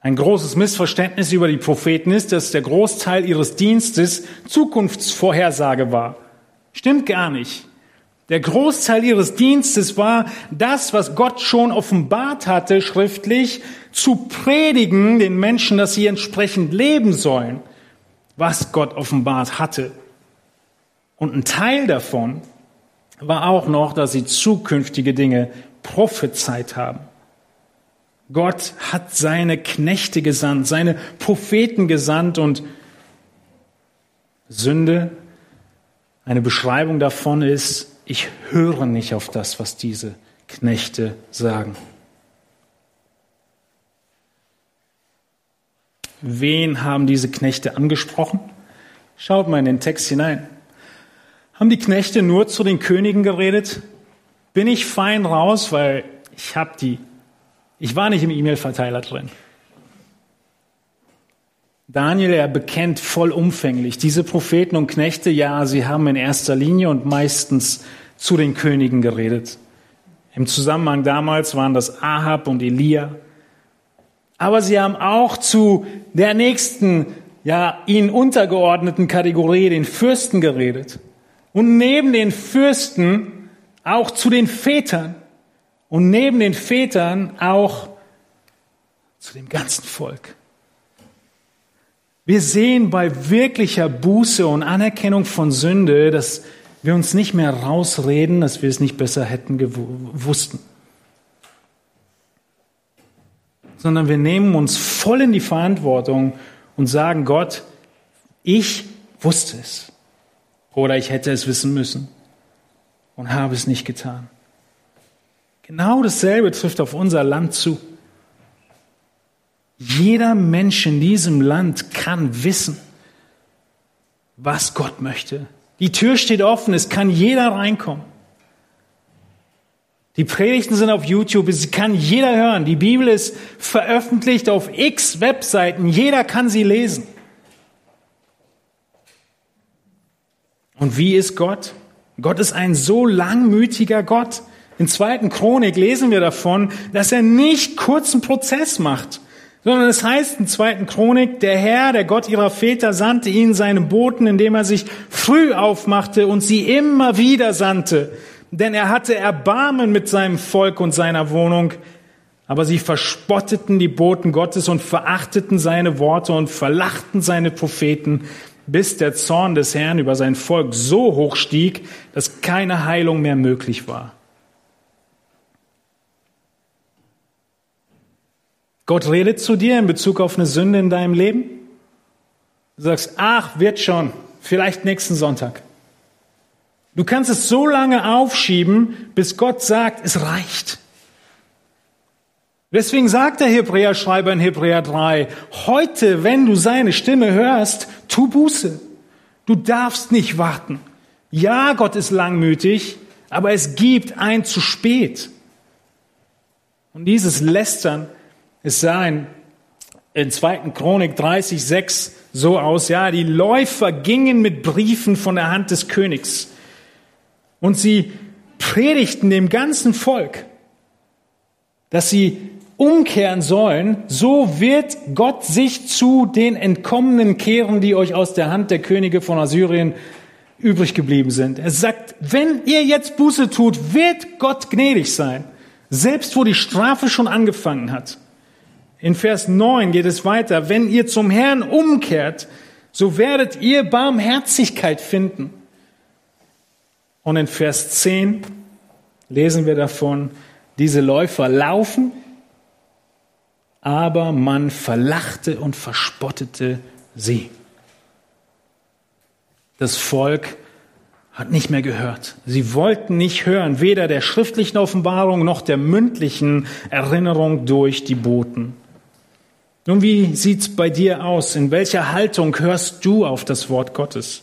Ein großes Missverständnis über die Propheten ist, dass der Großteil ihres Dienstes Zukunftsvorhersage war. Stimmt gar nicht. Der Großteil ihres Dienstes war das, was Gott schon offenbart hatte, schriftlich, zu predigen den Menschen, dass sie entsprechend leben sollen, was Gott offenbart hatte. Und ein Teil davon war auch noch, dass sie zukünftige Dinge prophezeit haben. Gott hat seine Knechte gesandt, seine Propheten gesandt und Sünde, eine Beschreibung davon ist, ich höre nicht auf das, was diese Knechte sagen. Wen haben diese Knechte angesprochen? Schaut mal in den Text hinein. Haben die Knechte nur zu den Königen geredet? Bin ich fein raus, weil ich habe die ich war nicht im E-Mail-Verteiler drin. Daniel, er bekennt vollumfänglich, diese Propheten und Knechte, ja, sie haben in erster Linie und meistens zu den Königen geredet. Im Zusammenhang damals waren das Ahab und Elia. Aber sie haben auch zu der nächsten, ja, ihnen untergeordneten Kategorie, den Fürsten geredet. Und neben den Fürsten auch zu den Vätern und neben den Vätern auch zu dem ganzen Volk. Wir sehen bei wirklicher Buße und Anerkennung von Sünde, dass wir uns nicht mehr rausreden, dass wir es nicht besser hätten gewussten, sondern wir nehmen uns voll in die Verantwortung und sagen Gott, ich wusste es oder ich hätte es wissen müssen und habe es nicht getan. Genau dasselbe trifft auf unser Land zu. Jeder Mensch in diesem Land kann wissen, was Gott möchte. Die Tür steht offen, es kann jeder reinkommen. Die Predigten sind auf YouTube, es kann jeder hören. Die Bibel ist veröffentlicht auf x Webseiten, jeder kann sie lesen. Und wie ist Gott? Gott ist ein so langmütiger Gott. In zweiten Chronik lesen wir davon, dass er nicht kurzen Prozess macht, sondern es heißt in zweiten Chronik, der Herr, der Gott ihrer Väter, sandte ihnen seine Boten, indem er sich früh aufmachte und sie immer wieder sandte. Denn er hatte Erbarmen mit seinem Volk und seiner Wohnung. Aber sie verspotteten die Boten Gottes und verachteten seine Worte und verlachten seine Propheten, bis der Zorn des Herrn über sein Volk so hoch stieg, dass keine Heilung mehr möglich war. Gott redet zu dir in Bezug auf eine Sünde in deinem Leben. Du sagst, ach, wird schon, vielleicht nächsten Sonntag. Du kannst es so lange aufschieben, bis Gott sagt, es reicht. Deswegen sagt der Hebräer-Schreiber in Hebräer 3, heute, wenn du seine Stimme hörst, tu Buße. Du darfst nicht warten. Ja, Gott ist langmütig, aber es gibt ein zu spät. Und dieses Lästern, es sah in, in 2. Chronik 30, 6 so aus, ja, die Läufer gingen mit Briefen von der Hand des Königs und sie predigten dem ganzen Volk, dass sie umkehren sollen, so wird Gott sich zu den Entkommenen kehren, die euch aus der Hand der Könige von Assyrien übrig geblieben sind. Er sagt, wenn ihr jetzt Buße tut, wird Gott gnädig sein, selbst wo die Strafe schon angefangen hat. In Vers 9 geht es weiter, wenn ihr zum Herrn umkehrt, so werdet ihr Barmherzigkeit finden. Und in Vers 10 lesen wir davon, diese Läufer laufen aber man verlachte und verspottete sie. Das Volk hat nicht mehr gehört. Sie wollten nicht hören, weder der schriftlichen Offenbarung noch der mündlichen Erinnerung durch die Boten. Nun, wie sieht's bei dir aus? In welcher Haltung hörst du auf das Wort Gottes?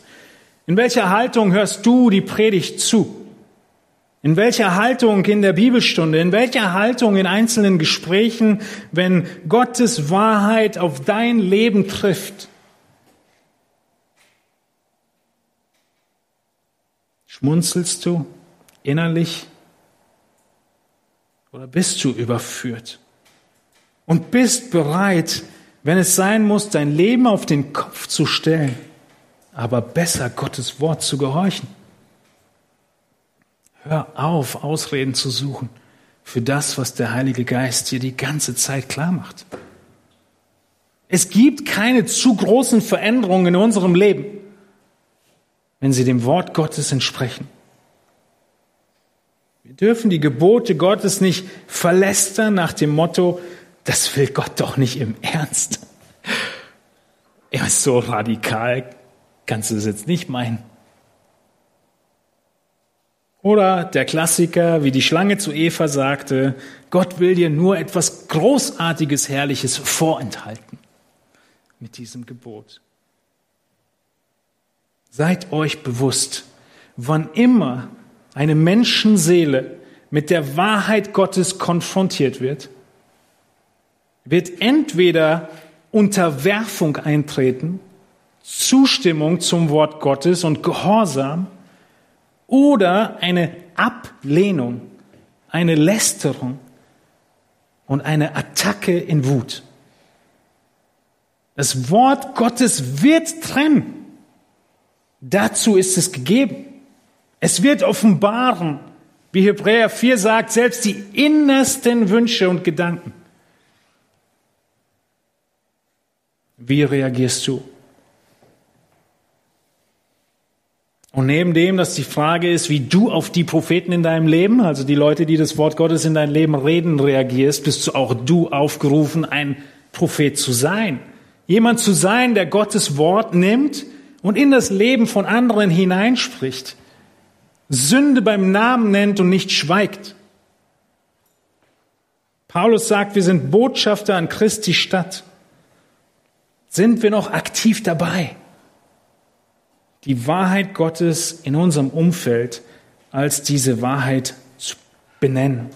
In welcher Haltung hörst du die Predigt zu? In welcher Haltung in der Bibelstunde, in welcher Haltung in einzelnen Gesprächen, wenn Gottes Wahrheit auf dein Leben trifft. Schmunzelst du innerlich oder bist du überführt und bist bereit, wenn es sein muss, dein Leben auf den Kopf zu stellen, aber besser Gottes Wort zu gehorchen? Hör auf, Ausreden zu suchen für das, was der Heilige Geist dir die ganze Zeit klar macht. Es gibt keine zu großen Veränderungen in unserem Leben, wenn sie dem Wort Gottes entsprechen. Wir dürfen die Gebote Gottes nicht verlästern nach dem Motto, das will Gott doch nicht im Ernst. Er ist so radikal, kannst du es jetzt nicht meinen. Oder der Klassiker, wie die Schlange zu Eva sagte, Gott will dir nur etwas Großartiges, Herrliches vorenthalten mit diesem Gebot. Seid euch bewusst, wann immer eine Menschenseele mit der Wahrheit Gottes konfrontiert wird, wird entweder Unterwerfung eintreten, Zustimmung zum Wort Gottes und Gehorsam, oder eine Ablehnung, eine Lästerung und eine Attacke in Wut. Das Wort Gottes wird trennen. Dazu ist es gegeben. Es wird offenbaren, wie Hebräer 4 sagt, selbst die innersten Wünsche und Gedanken. Wie reagierst du? Und neben dem, dass die Frage ist, wie du auf die Propheten in deinem Leben, also die Leute, die das Wort Gottes in dein Leben reden, reagierst, bist du auch du aufgerufen, ein Prophet zu sein. Jemand zu sein, der Gottes Wort nimmt und in das Leben von anderen hineinspricht. Sünde beim Namen nennt und nicht schweigt. Paulus sagt, wir sind Botschafter an Christi Stadt. Sind wir noch aktiv dabei? die Wahrheit Gottes in unserem Umfeld als diese Wahrheit zu benennen.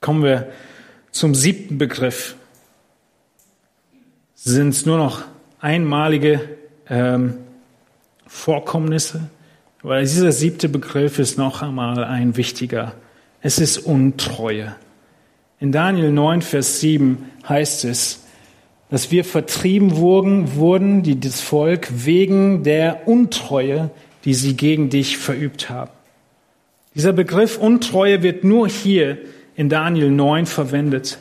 Kommen wir zum siebten Begriff. Sind es nur noch einmalige ähm, Vorkommnisse? Weil dieser siebte Begriff ist noch einmal ein wichtiger. Es ist Untreue. In Daniel 9, Vers 7 heißt es, dass wir vertrieben wurden, wurden, die das Volk wegen der Untreue, die sie gegen dich verübt haben. Dieser Begriff Untreue wird nur hier in Daniel 9 verwendet.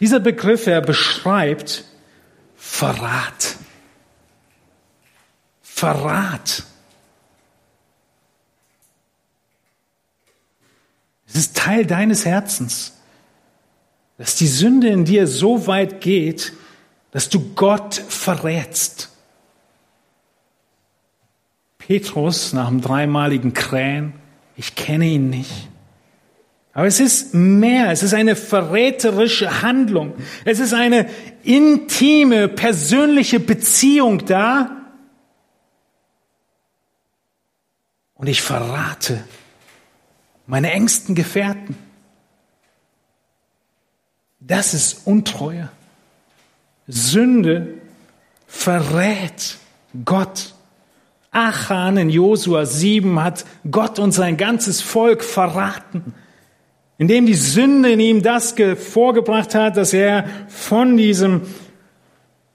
Dieser Begriff, er beschreibt Verrat. Verrat. Es ist Teil deines Herzens, dass die Sünde in dir so weit geht, dass du Gott verrätst. Petrus nach dem dreimaligen Krähen, ich kenne ihn nicht. Aber es ist mehr, es ist eine verräterische Handlung. Es ist eine intime, persönliche Beziehung da. Und ich verrate meine engsten Gefährten. Das ist Untreue. Sünde verrät Gott. Achan in Josua 7 hat Gott und sein ganzes Volk verraten, indem die Sünde in ihm das vorgebracht hat, dass er von diesem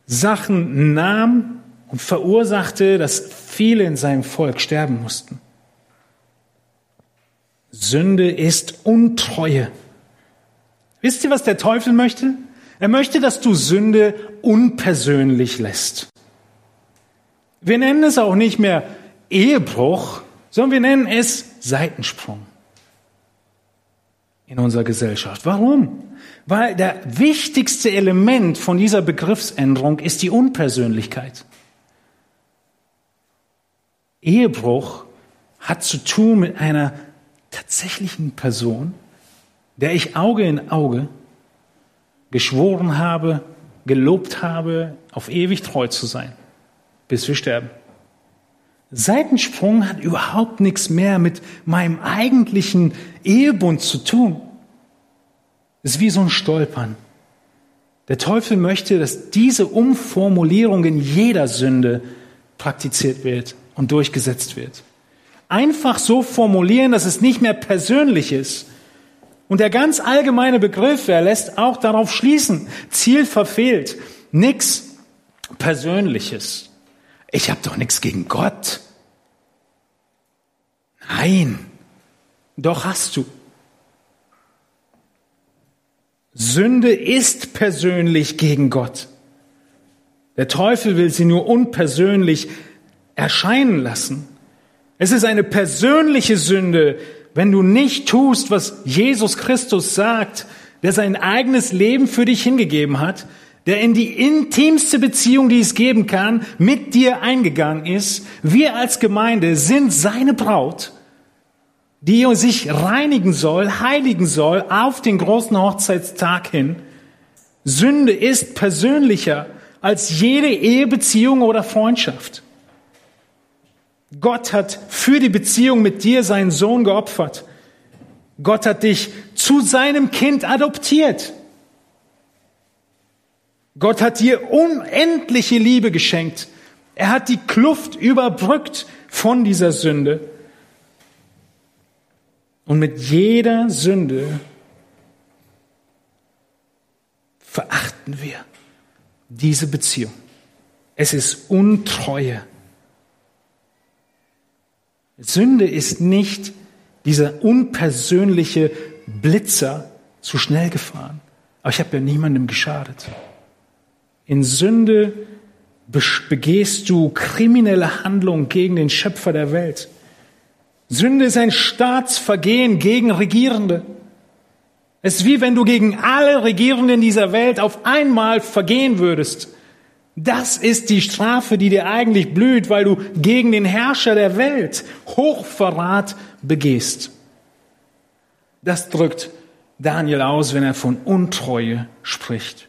Sachen nahm und verursachte, dass viele in seinem Volk sterben mussten. Sünde ist Untreue. Wisst ihr, was der Teufel möchte? Er möchte, dass du Sünde unpersönlich lässt. Wir nennen es auch nicht mehr Ehebruch, sondern wir nennen es Seitensprung in unserer Gesellschaft. Warum? Weil der wichtigste Element von dieser Begriffsänderung ist die Unpersönlichkeit. Ehebruch hat zu tun mit einer tatsächlichen Person, der ich Auge in Auge geschworen habe, gelobt habe, auf ewig treu zu sein, bis wir sterben. Seitensprung hat überhaupt nichts mehr mit meinem eigentlichen Ehebund zu tun. Ist wie so ein Stolpern. Der Teufel möchte, dass diese Umformulierung in jeder Sünde praktiziert wird und durchgesetzt wird einfach so formulieren, dass es nicht mehr persönlich ist. Und der ganz allgemeine Begriff, er lässt auch darauf schließen, Ziel verfehlt, nichts Persönliches. Ich habe doch nichts gegen Gott. Nein, doch hast du. Sünde ist persönlich gegen Gott. Der Teufel will sie nur unpersönlich erscheinen lassen. Es ist eine persönliche Sünde, wenn du nicht tust, was Jesus Christus sagt, der sein eigenes Leben für dich hingegeben hat, der in die intimste Beziehung, die es geben kann, mit dir eingegangen ist. Wir als Gemeinde sind seine Braut, die sich reinigen soll, heiligen soll auf den großen Hochzeitstag hin. Sünde ist persönlicher als jede Ehebeziehung oder Freundschaft. Gott hat für die Beziehung mit dir seinen Sohn geopfert. Gott hat dich zu seinem Kind adoptiert. Gott hat dir unendliche Liebe geschenkt. Er hat die Kluft überbrückt von dieser Sünde. Und mit jeder Sünde verachten wir diese Beziehung. Es ist Untreue. Sünde ist nicht dieser unpersönliche Blitzer zu schnell gefahren. Aber ich habe ja niemandem geschadet. In Sünde begehst du kriminelle Handlungen gegen den Schöpfer der Welt. Sünde ist ein Staatsvergehen gegen Regierende. Es ist wie wenn du gegen alle Regierenden dieser Welt auf einmal vergehen würdest. Das ist die Strafe, die dir eigentlich blüht, weil du gegen den Herrscher der Welt Hochverrat begehst. Das drückt Daniel aus, wenn er von Untreue spricht.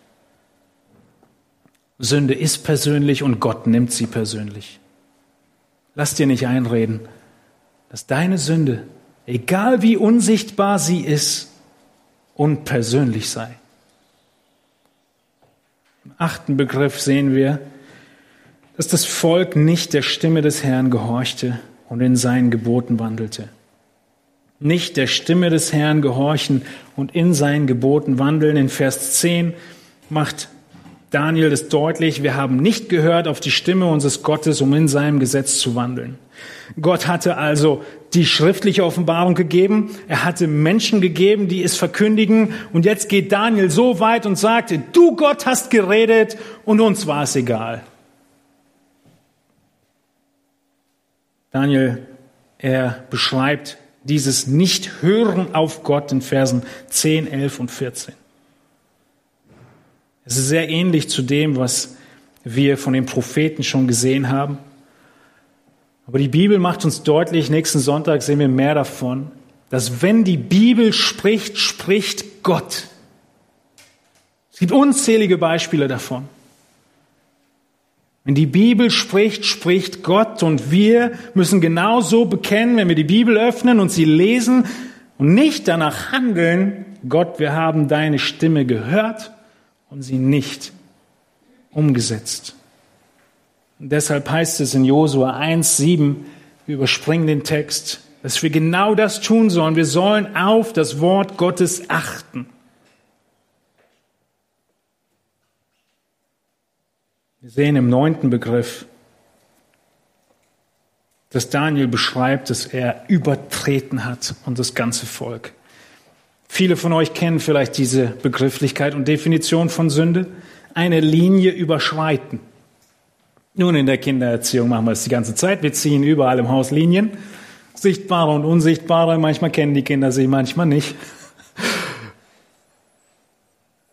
Sünde ist persönlich und Gott nimmt sie persönlich. Lass dir nicht einreden, dass deine Sünde, egal wie unsichtbar sie ist, unpersönlich sei. Achten Begriff sehen wir, dass das Volk nicht der Stimme des Herrn gehorchte und in seinen Geboten wandelte. Nicht der Stimme des Herrn gehorchen und in seinen Geboten wandeln. In Vers 10 macht Daniel das deutlich, wir haben nicht gehört auf die Stimme unseres Gottes, um in seinem Gesetz zu wandeln. Gott hatte also die schriftliche Offenbarung gegeben, er hatte Menschen gegeben, die es verkündigen, und jetzt geht Daniel so weit und sagt, du Gott hast geredet und uns war es egal. Daniel, er beschreibt dieses Nicht-Hören auf Gott in Versen 10, 11 und 14. Es ist sehr ähnlich zu dem, was wir von den Propheten schon gesehen haben. Aber die Bibel macht uns deutlich, nächsten Sonntag sehen wir mehr davon, dass wenn die Bibel spricht, spricht Gott. Es gibt unzählige Beispiele davon. Wenn die Bibel spricht, spricht Gott und wir müssen genauso bekennen, wenn wir die Bibel öffnen und sie lesen und nicht danach handeln, Gott, wir haben deine Stimme gehört und sie nicht umgesetzt. Und deshalb heißt es in Josua 1,7, wir überspringen den Text, dass wir genau das tun sollen. Wir sollen auf das Wort Gottes achten. Wir sehen im neunten Begriff, dass Daniel beschreibt, dass er übertreten hat und das ganze Volk. Viele von euch kennen vielleicht diese Begrifflichkeit und Definition von Sünde. Eine Linie überschreiten. Nun, in der Kindererziehung machen wir es die ganze Zeit. Wir ziehen überall im Haus Linien. Sichtbare und unsichtbare. Manchmal kennen die Kinder sie, manchmal nicht.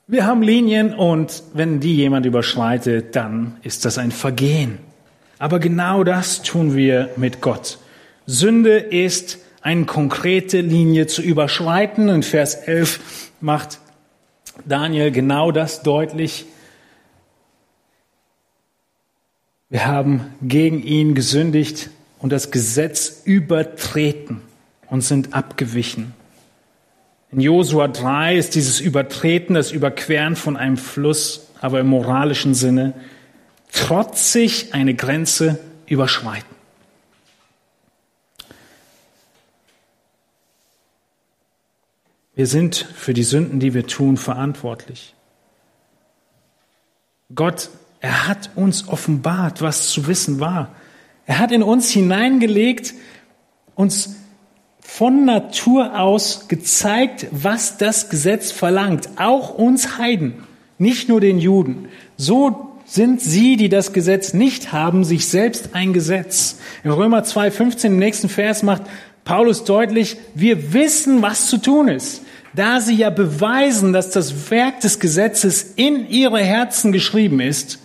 Wir haben Linien und wenn die jemand überschreitet, dann ist das ein Vergehen. Aber genau das tun wir mit Gott. Sünde ist eine konkrete Linie zu überschreiten. In Vers 11 macht Daniel genau das deutlich. Wir haben gegen ihn gesündigt und das Gesetz übertreten und sind abgewichen. In Josua 3 ist dieses Übertreten, das Überqueren von einem Fluss, aber im moralischen Sinne, trotzig eine Grenze überschreiten. Wir sind für die Sünden, die wir tun, verantwortlich. Gott er hat uns offenbart, was zu wissen war. Er hat in uns hineingelegt, uns von Natur aus gezeigt, was das Gesetz verlangt. Auch uns Heiden, nicht nur den Juden. So sind sie, die das Gesetz nicht haben, sich selbst ein Gesetz. In Römer 2,15 im nächsten Vers macht Paulus deutlich, wir wissen, was zu tun ist. Da sie ja beweisen, dass das Werk des Gesetzes in ihre Herzen geschrieben ist,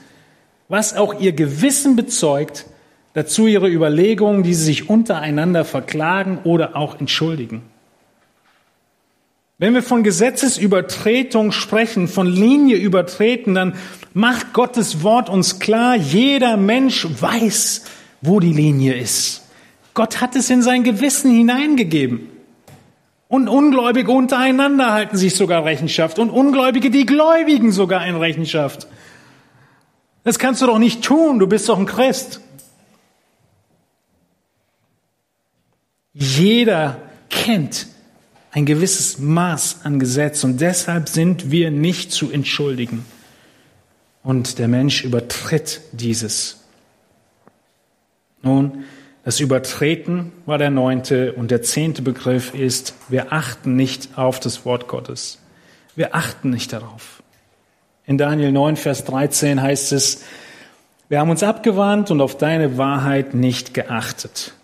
was auch ihr Gewissen bezeugt, dazu ihre Überlegungen, die sie sich untereinander verklagen oder auch entschuldigen. Wenn wir von Gesetzesübertretung sprechen, von Linie übertreten, dann macht Gottes Wort uns klar, jeder Mensch weiß, wo die Linie ist. Gott hat es in sein Gewissen hineingegeben. Und Ungläubige untereinander halten sich sogar Rechenschaft und Ungläubige, die Gläubigen sogar in Rechenschaft. Das kannst du doch nicht tun, du bist doch ein Christ. Jeder kennt ein gewisses Maß an Gesetz und deshalb sind wir nicht zu entschuldigen. Und der Mensch übertritt dieses. Nun, das Übertreten war der neunte und der zehnte Begriff ist, wir achten nicht auf das Wort Gottes. Wir achten nicht darauf. In Daniel 9, Vers 13 heißt es, wir haben uns abgewandt und auf deine Wahrheit nicht geachtet.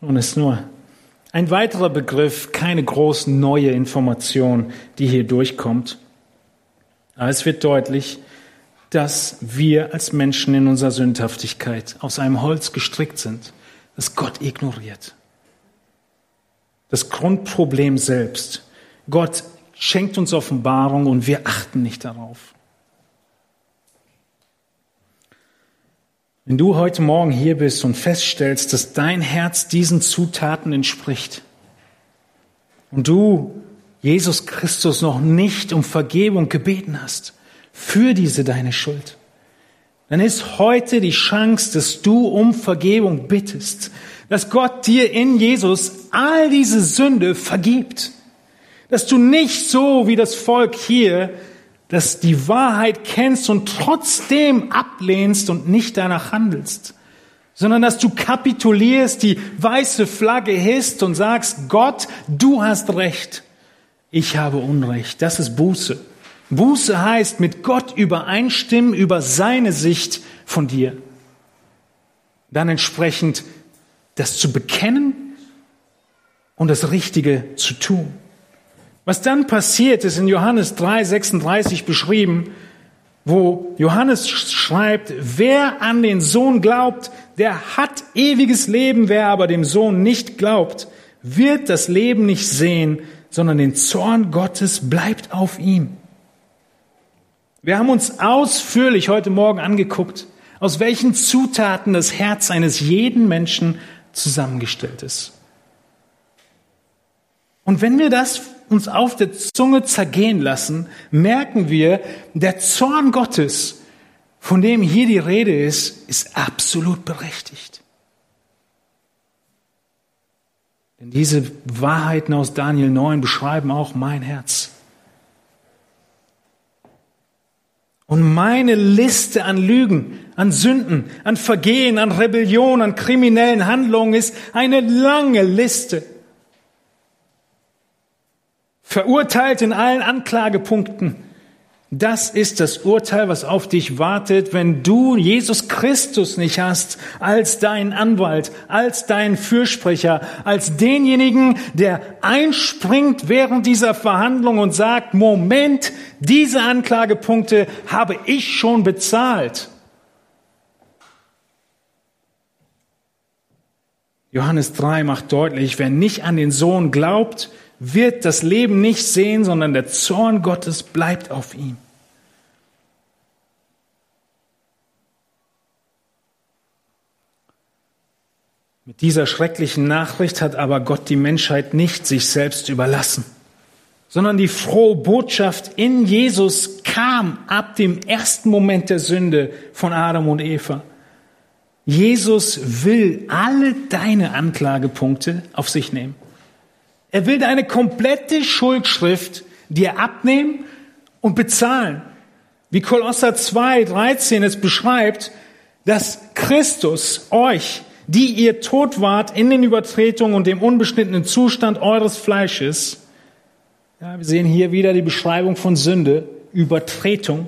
Nun ist nur ein weiterer Begriff, keine groß neue Information, die hier durchkommt. Aber es wird deutlich, dass wir als Menschen in unserer Sündhaftigkeit aus einem Holz gestrickt sind, das Gott ignoriert. Das Grundproblem selbst. Gott schenkt uns Offenbarung und wir achten nicht darauf. Wenn du heute Morgen hier bist und feststellst, dass dein Herz diesen Zutaten entspricht und du Jesus Christus noch nicht um Vergebung gebeten hast für diese deine Schuld, dann ist heute die Chance, dass du um Vergebung bittest, dass Gott dir in Jesus all diese Sünde vergibt, dass du nicht so wie das Volk hier dass die Wahrheit kennst und trotzdem ablehnst und nicht danach handelst, sondern dass du kapitulierst, die weiße Flagge hisst und sagst, Gott, du hast Recht, ich habe Unrecht. Das ist Buße. Buße heißt mit Gott übereinstimmen über seine Sicht von dir. Dann entsprechend das zu bekennen und das Richtige zu tun. Was dann passiert, ist in Johannes 3, 36 beschrieben, wo Johannes schreibt, wer an den Sohn glaubt, der hat ewiges Leben, wer aber dem Sohn nicht glaubt, wird das Leben nicht sehen, sondern den Zorn Gottes bleibt auf ihm. Wir haben uns ausführlich heute Morgen angeguckt, aus welchen Zutaten das Herz eines jeden Menschen zusammengestellt ist. Und wenn wir das uns auf der Zunge zergehen lassen, merken wir, der Zorn Gottes, von dem hier die Rede ist, ist absolut berechtigt. Denn diese Wahrheiten aus Daniel 9 beschreiben auch mein Herz. Und meine Liste an Lügen, an Sünden, an Vergehen, an Rebellion, an kriminellen Handlungen ist eine lange Liste verurteilt in allen Anklagepunkten. Das ist das Urteil, was auf dich wartet, wenn du Jesus Christus nicht hast als deinen Anwalt, als deinen Fürsprecher, als denjenigen, der einspringt während dieser Verhandlung und sagt, Moment, diese Anklagepunkte habe ich schon bezahlt. Johannes 3 macht deutlich, wer nicht an den Sohn glaubt, wird das Leben nicht sehen, sondern der Zorn Gottes bleibt auf ihm. Mit dieser schrecklichen Nachricht hat aber Gott die Menschheit nicht sich selbst überlassen, sondern die frohe Botschaft in Jesus kam ab dem ersten Moment der Sünde von Adam und Eva. Jesus will alle deine Anklagepunkte auf sich nehmen. Er will deine komplette Schuldschrift dir abnehmen und bezahlen. Wie Kolosser 2, 13 es beschreibt, dass Christus euch, die ihr tot wart in den Übertretungen und dem unbeschnittenen Zustand eures Fleisches, ja, wir sehen hier wieder die Beschreibung von Sünde, Übertretung,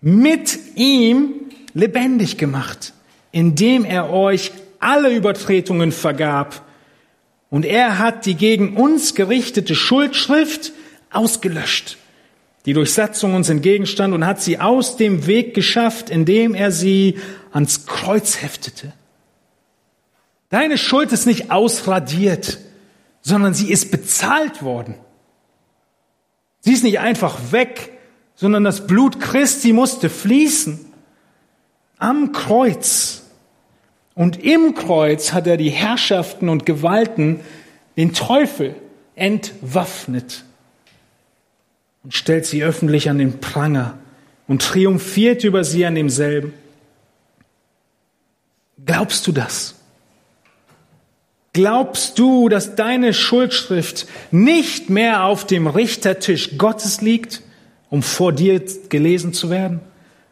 mit ihm lebendig gemacht, indem er euch alle Übertretungen vergab und er hat die gegen uns gerichtete Schuldschrift ausgelöscht, die durch Satzung uns entgegenstand und hat sie aus dem Weg geschafft, indem er sie ans Kreuz heftete. Deine Schuld ist nicht ausradiert, sondern sie ist bezahlt worden. Sie ist nicht einfach weg, sondern das Blut Christi musste fließen. Am Kreuz und im Kreuz hat er die Herrschaften und Gewalten, den Teufel, entwaffnet und stellt sie öffentlich an den Pranger und triumphiert über sie an demselben. Glaubst du das? Glaubst du, dass deine Schuldschrift nicht mehr auf dem Richtertisch Gottes liegt, um vor dir gelesen zu werden,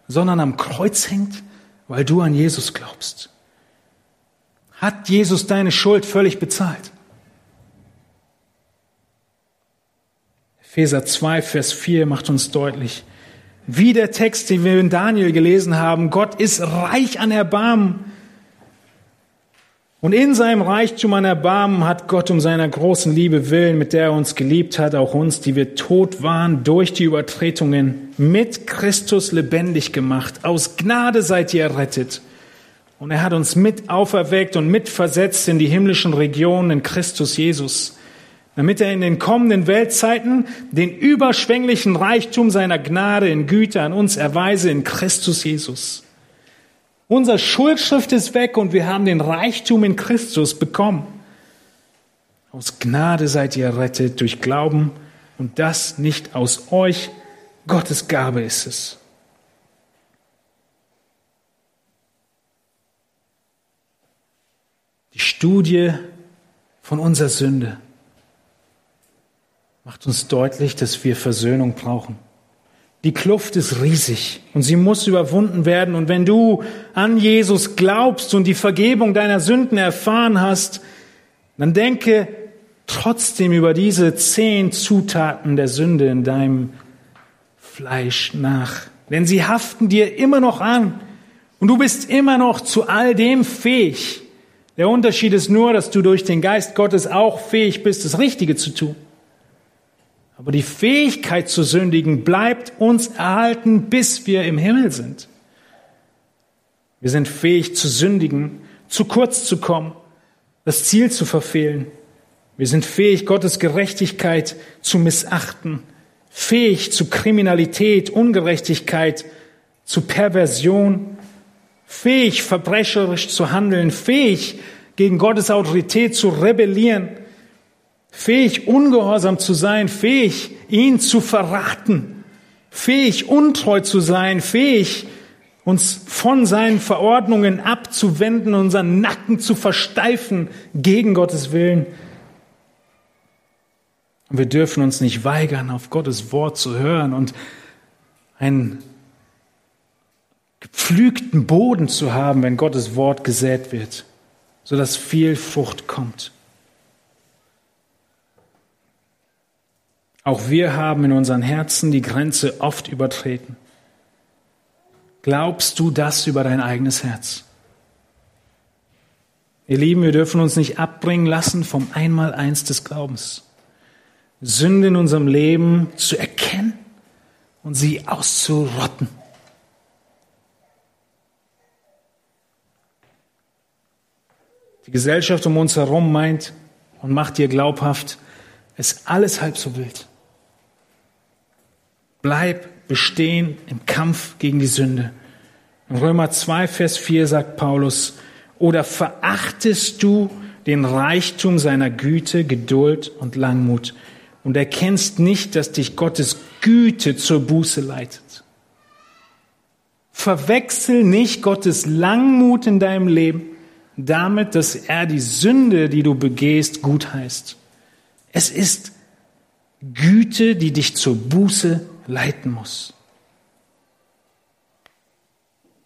sondern am Kreuz hängt, weil du an Jesus glaubst? Hat Jesus deine Schuld völlig bezahlt. Epheser 2, Vers 4 macht uns deutlich, wie der Text, den wir in Daniel gelesen haben, Gott ist reich an Erbarmen. Und in seinem Reichtum an Erbarmen hat Gott um seiner großen Liebe willen, mit der er uns geliebt hat, auch uns, die wir tot waren durch die Übertretungen, mit Christus lebendig gemacht. Aus Gnade seid ihr errettet und er hat uns mit auferweckt und mitversetzt in die himmlischen Regionen in Christus Jesus, damit er in den kommenden Weltzeiten den überschwänglichen Reichtum seiner Gnade in Güte an uns erweise in Christus Jesus. Unser Schuldschrift ist weg und wir haben den Reichtum in Christus bekommen. Aus Gnade seid ihr errettet durch Glauben und das nicht aus euch, Gottes Gabe ist es. Die Studie von unserer Sünde macht uns deutlich, dass wir Versöhnung brauchen. Die Kluft ist riesig und sie muss überwunden werden. Und wenn du an Jesus glaubst und die Vergebung deiner Sünden erfahren hast, dann denke trotzdem über diese zehn Zutaten der Sünde in deinem Fleisch nach. Denn sie haften dir immer noch an und du bist immer noch zu all dem fähig. Der Unterschied ist nur, dass du durch den Geist Gottes auch fähig bist, das Richtige zu tun. Aber die Fähigkeit zu sündigen bleibt uns erhalten, bis wir im Himmel sind. Wir sind fähig zu sündigen, zu kurz zu kommen, das Ziel zu verfehlen. Wir sind fähig, Gottes Gerechtigkeit zu missachten, fähig zu Kriminalität, Ungerechtigkeit, zu Perversion, fähig, verbrecherisch zu handeln, fähig, gegen Gottes Autorität zu rebellieren, fähig, ungehorsam zu sein, fähig, ihn zu verraten, fähig, untreu zu sein, fähig, uns von seinen Verordnungen abzuwenden, unseren Nacken zu versteifen gegen Gottes Willen. Und wir dürfen uns nicht weigern, auf Gottes Wort zu hören und einen gepflügten Boden zu haben, wenn Gottes Wort gesät wird, sodass viel Frucht kommt. Auch wir haben in unseren Herzen die Grenze oft übertreten. Glaubst du das über dein eigenes Herz? Ihr Lieben, wir dürfen uns nicht abbringen lassen vom Einmaleins des Glaubens. Sünde in unserem Leben zu erkennen und sie auszurotten. Die Gesellschaft um uns herum meint und macht dir glaubhaft, ist alles halb so wild. Bleib bestehen im Kampf gegen die Sünde. In Römer 2, Vers 4 sagt Paulus, oder verachtest du den Reichtum seiner Güte, Geduld und Langmut und erkennst nicht, dass dich Gottes Güte zur Buße leitet. Verwechsel nicht Gottes Langmut in deinem Leben damit, dass er die Sünde, die du begehst, gut heißt. Es ist Güte, die dich zur Buße leiten muss.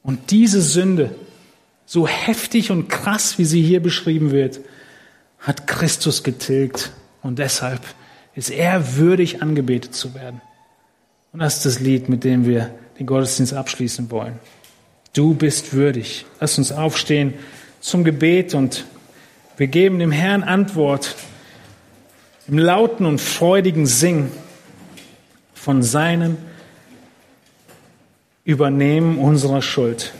Und diese Sünde, so heftig und krass, wie sie hier beschrieben wird, hat Christus getilgt. Und deshalb ist er würdig, angebetet zu werden. Und das ist das Lied, mit dem wir den Gottesdienst abschließen wollen. Du bist würdig. Lass uns aufstehen zum Gebet und wir geben dem Herrn Antwort im lauten und freudigen Singen von seinem Übernehmen unserer Schuld.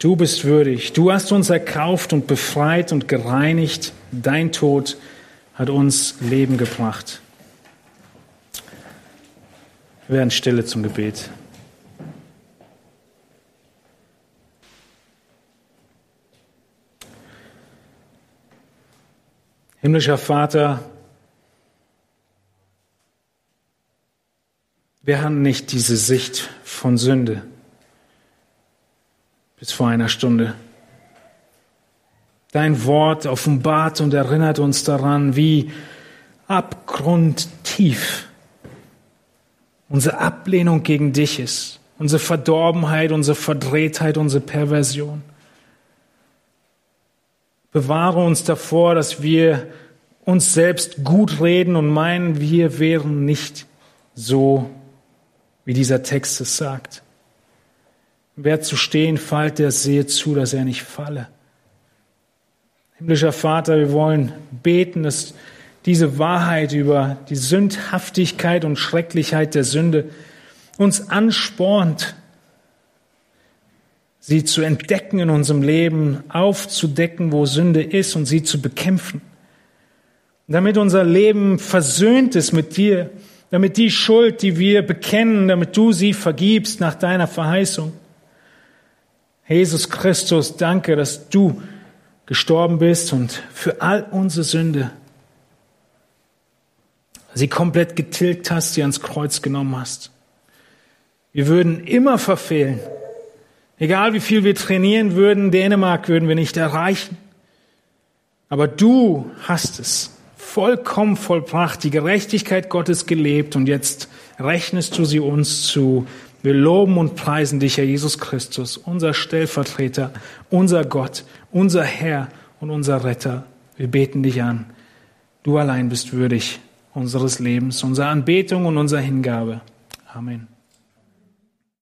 Du bist würdig. Du hast uns erkauft und befreit und gereinigt. Dein Tod hat uns Leben gebracht. Wir werden stille zum Gebet. Himmlischer Vater, Wir haben nicht diese Sicht von Sünde bis vor einer Stunde. Dein Wort offenbart und erinnert uns daran, wie abgrundtief unsere Ablehnung gegen dich ist, unsere Verdorbenheit, unsere Verdrehtheit, unsere Perversion. Bewahre uns davor, dass wir uns selbst gut reden und meinen, wir wären nicht so wie dieser Text es sagt. Wer zu stehen fällt, der sehe zu, dass er nicht falle. Himmlischer Vater, wir wollen beten, dass diese Wahrheit über die Sündhaftigkeit und Schrecklichkeit der Sünde uns anspornt, sie zu entdecken in unserem Leben, aufzudecken, wo Sünde ist und sie zu bekämpfen. Damit unser Leben versöhnt ist mit dir, damit die Schuld, die wir bekennen, damit du sie vergibst nach deiner Verheißung. Jesus Christus, danke, dass du gestorben bist und für all unsere Sünde sie komplett getilgt hast, sie ans Kreuz genommen hast. Wir würden immer verfehlen. Egal wie viel wir trainieren würden, Dänemark würden wir nicht erreichen. Aber du hast es vollkommen vollbracht, die Gerechtigkeit Gottes gelebt und jetzt rechnest du sie uns zu. Wir loben und preisen dich, Herr Jesus Christus, unser Stellvertreter, unser Gott, unser Herr und unser Retter. Wir beten dich an. Du allein bist würdig unseres Lebens, unserer Anbetung und unserer Hingabe. Amen.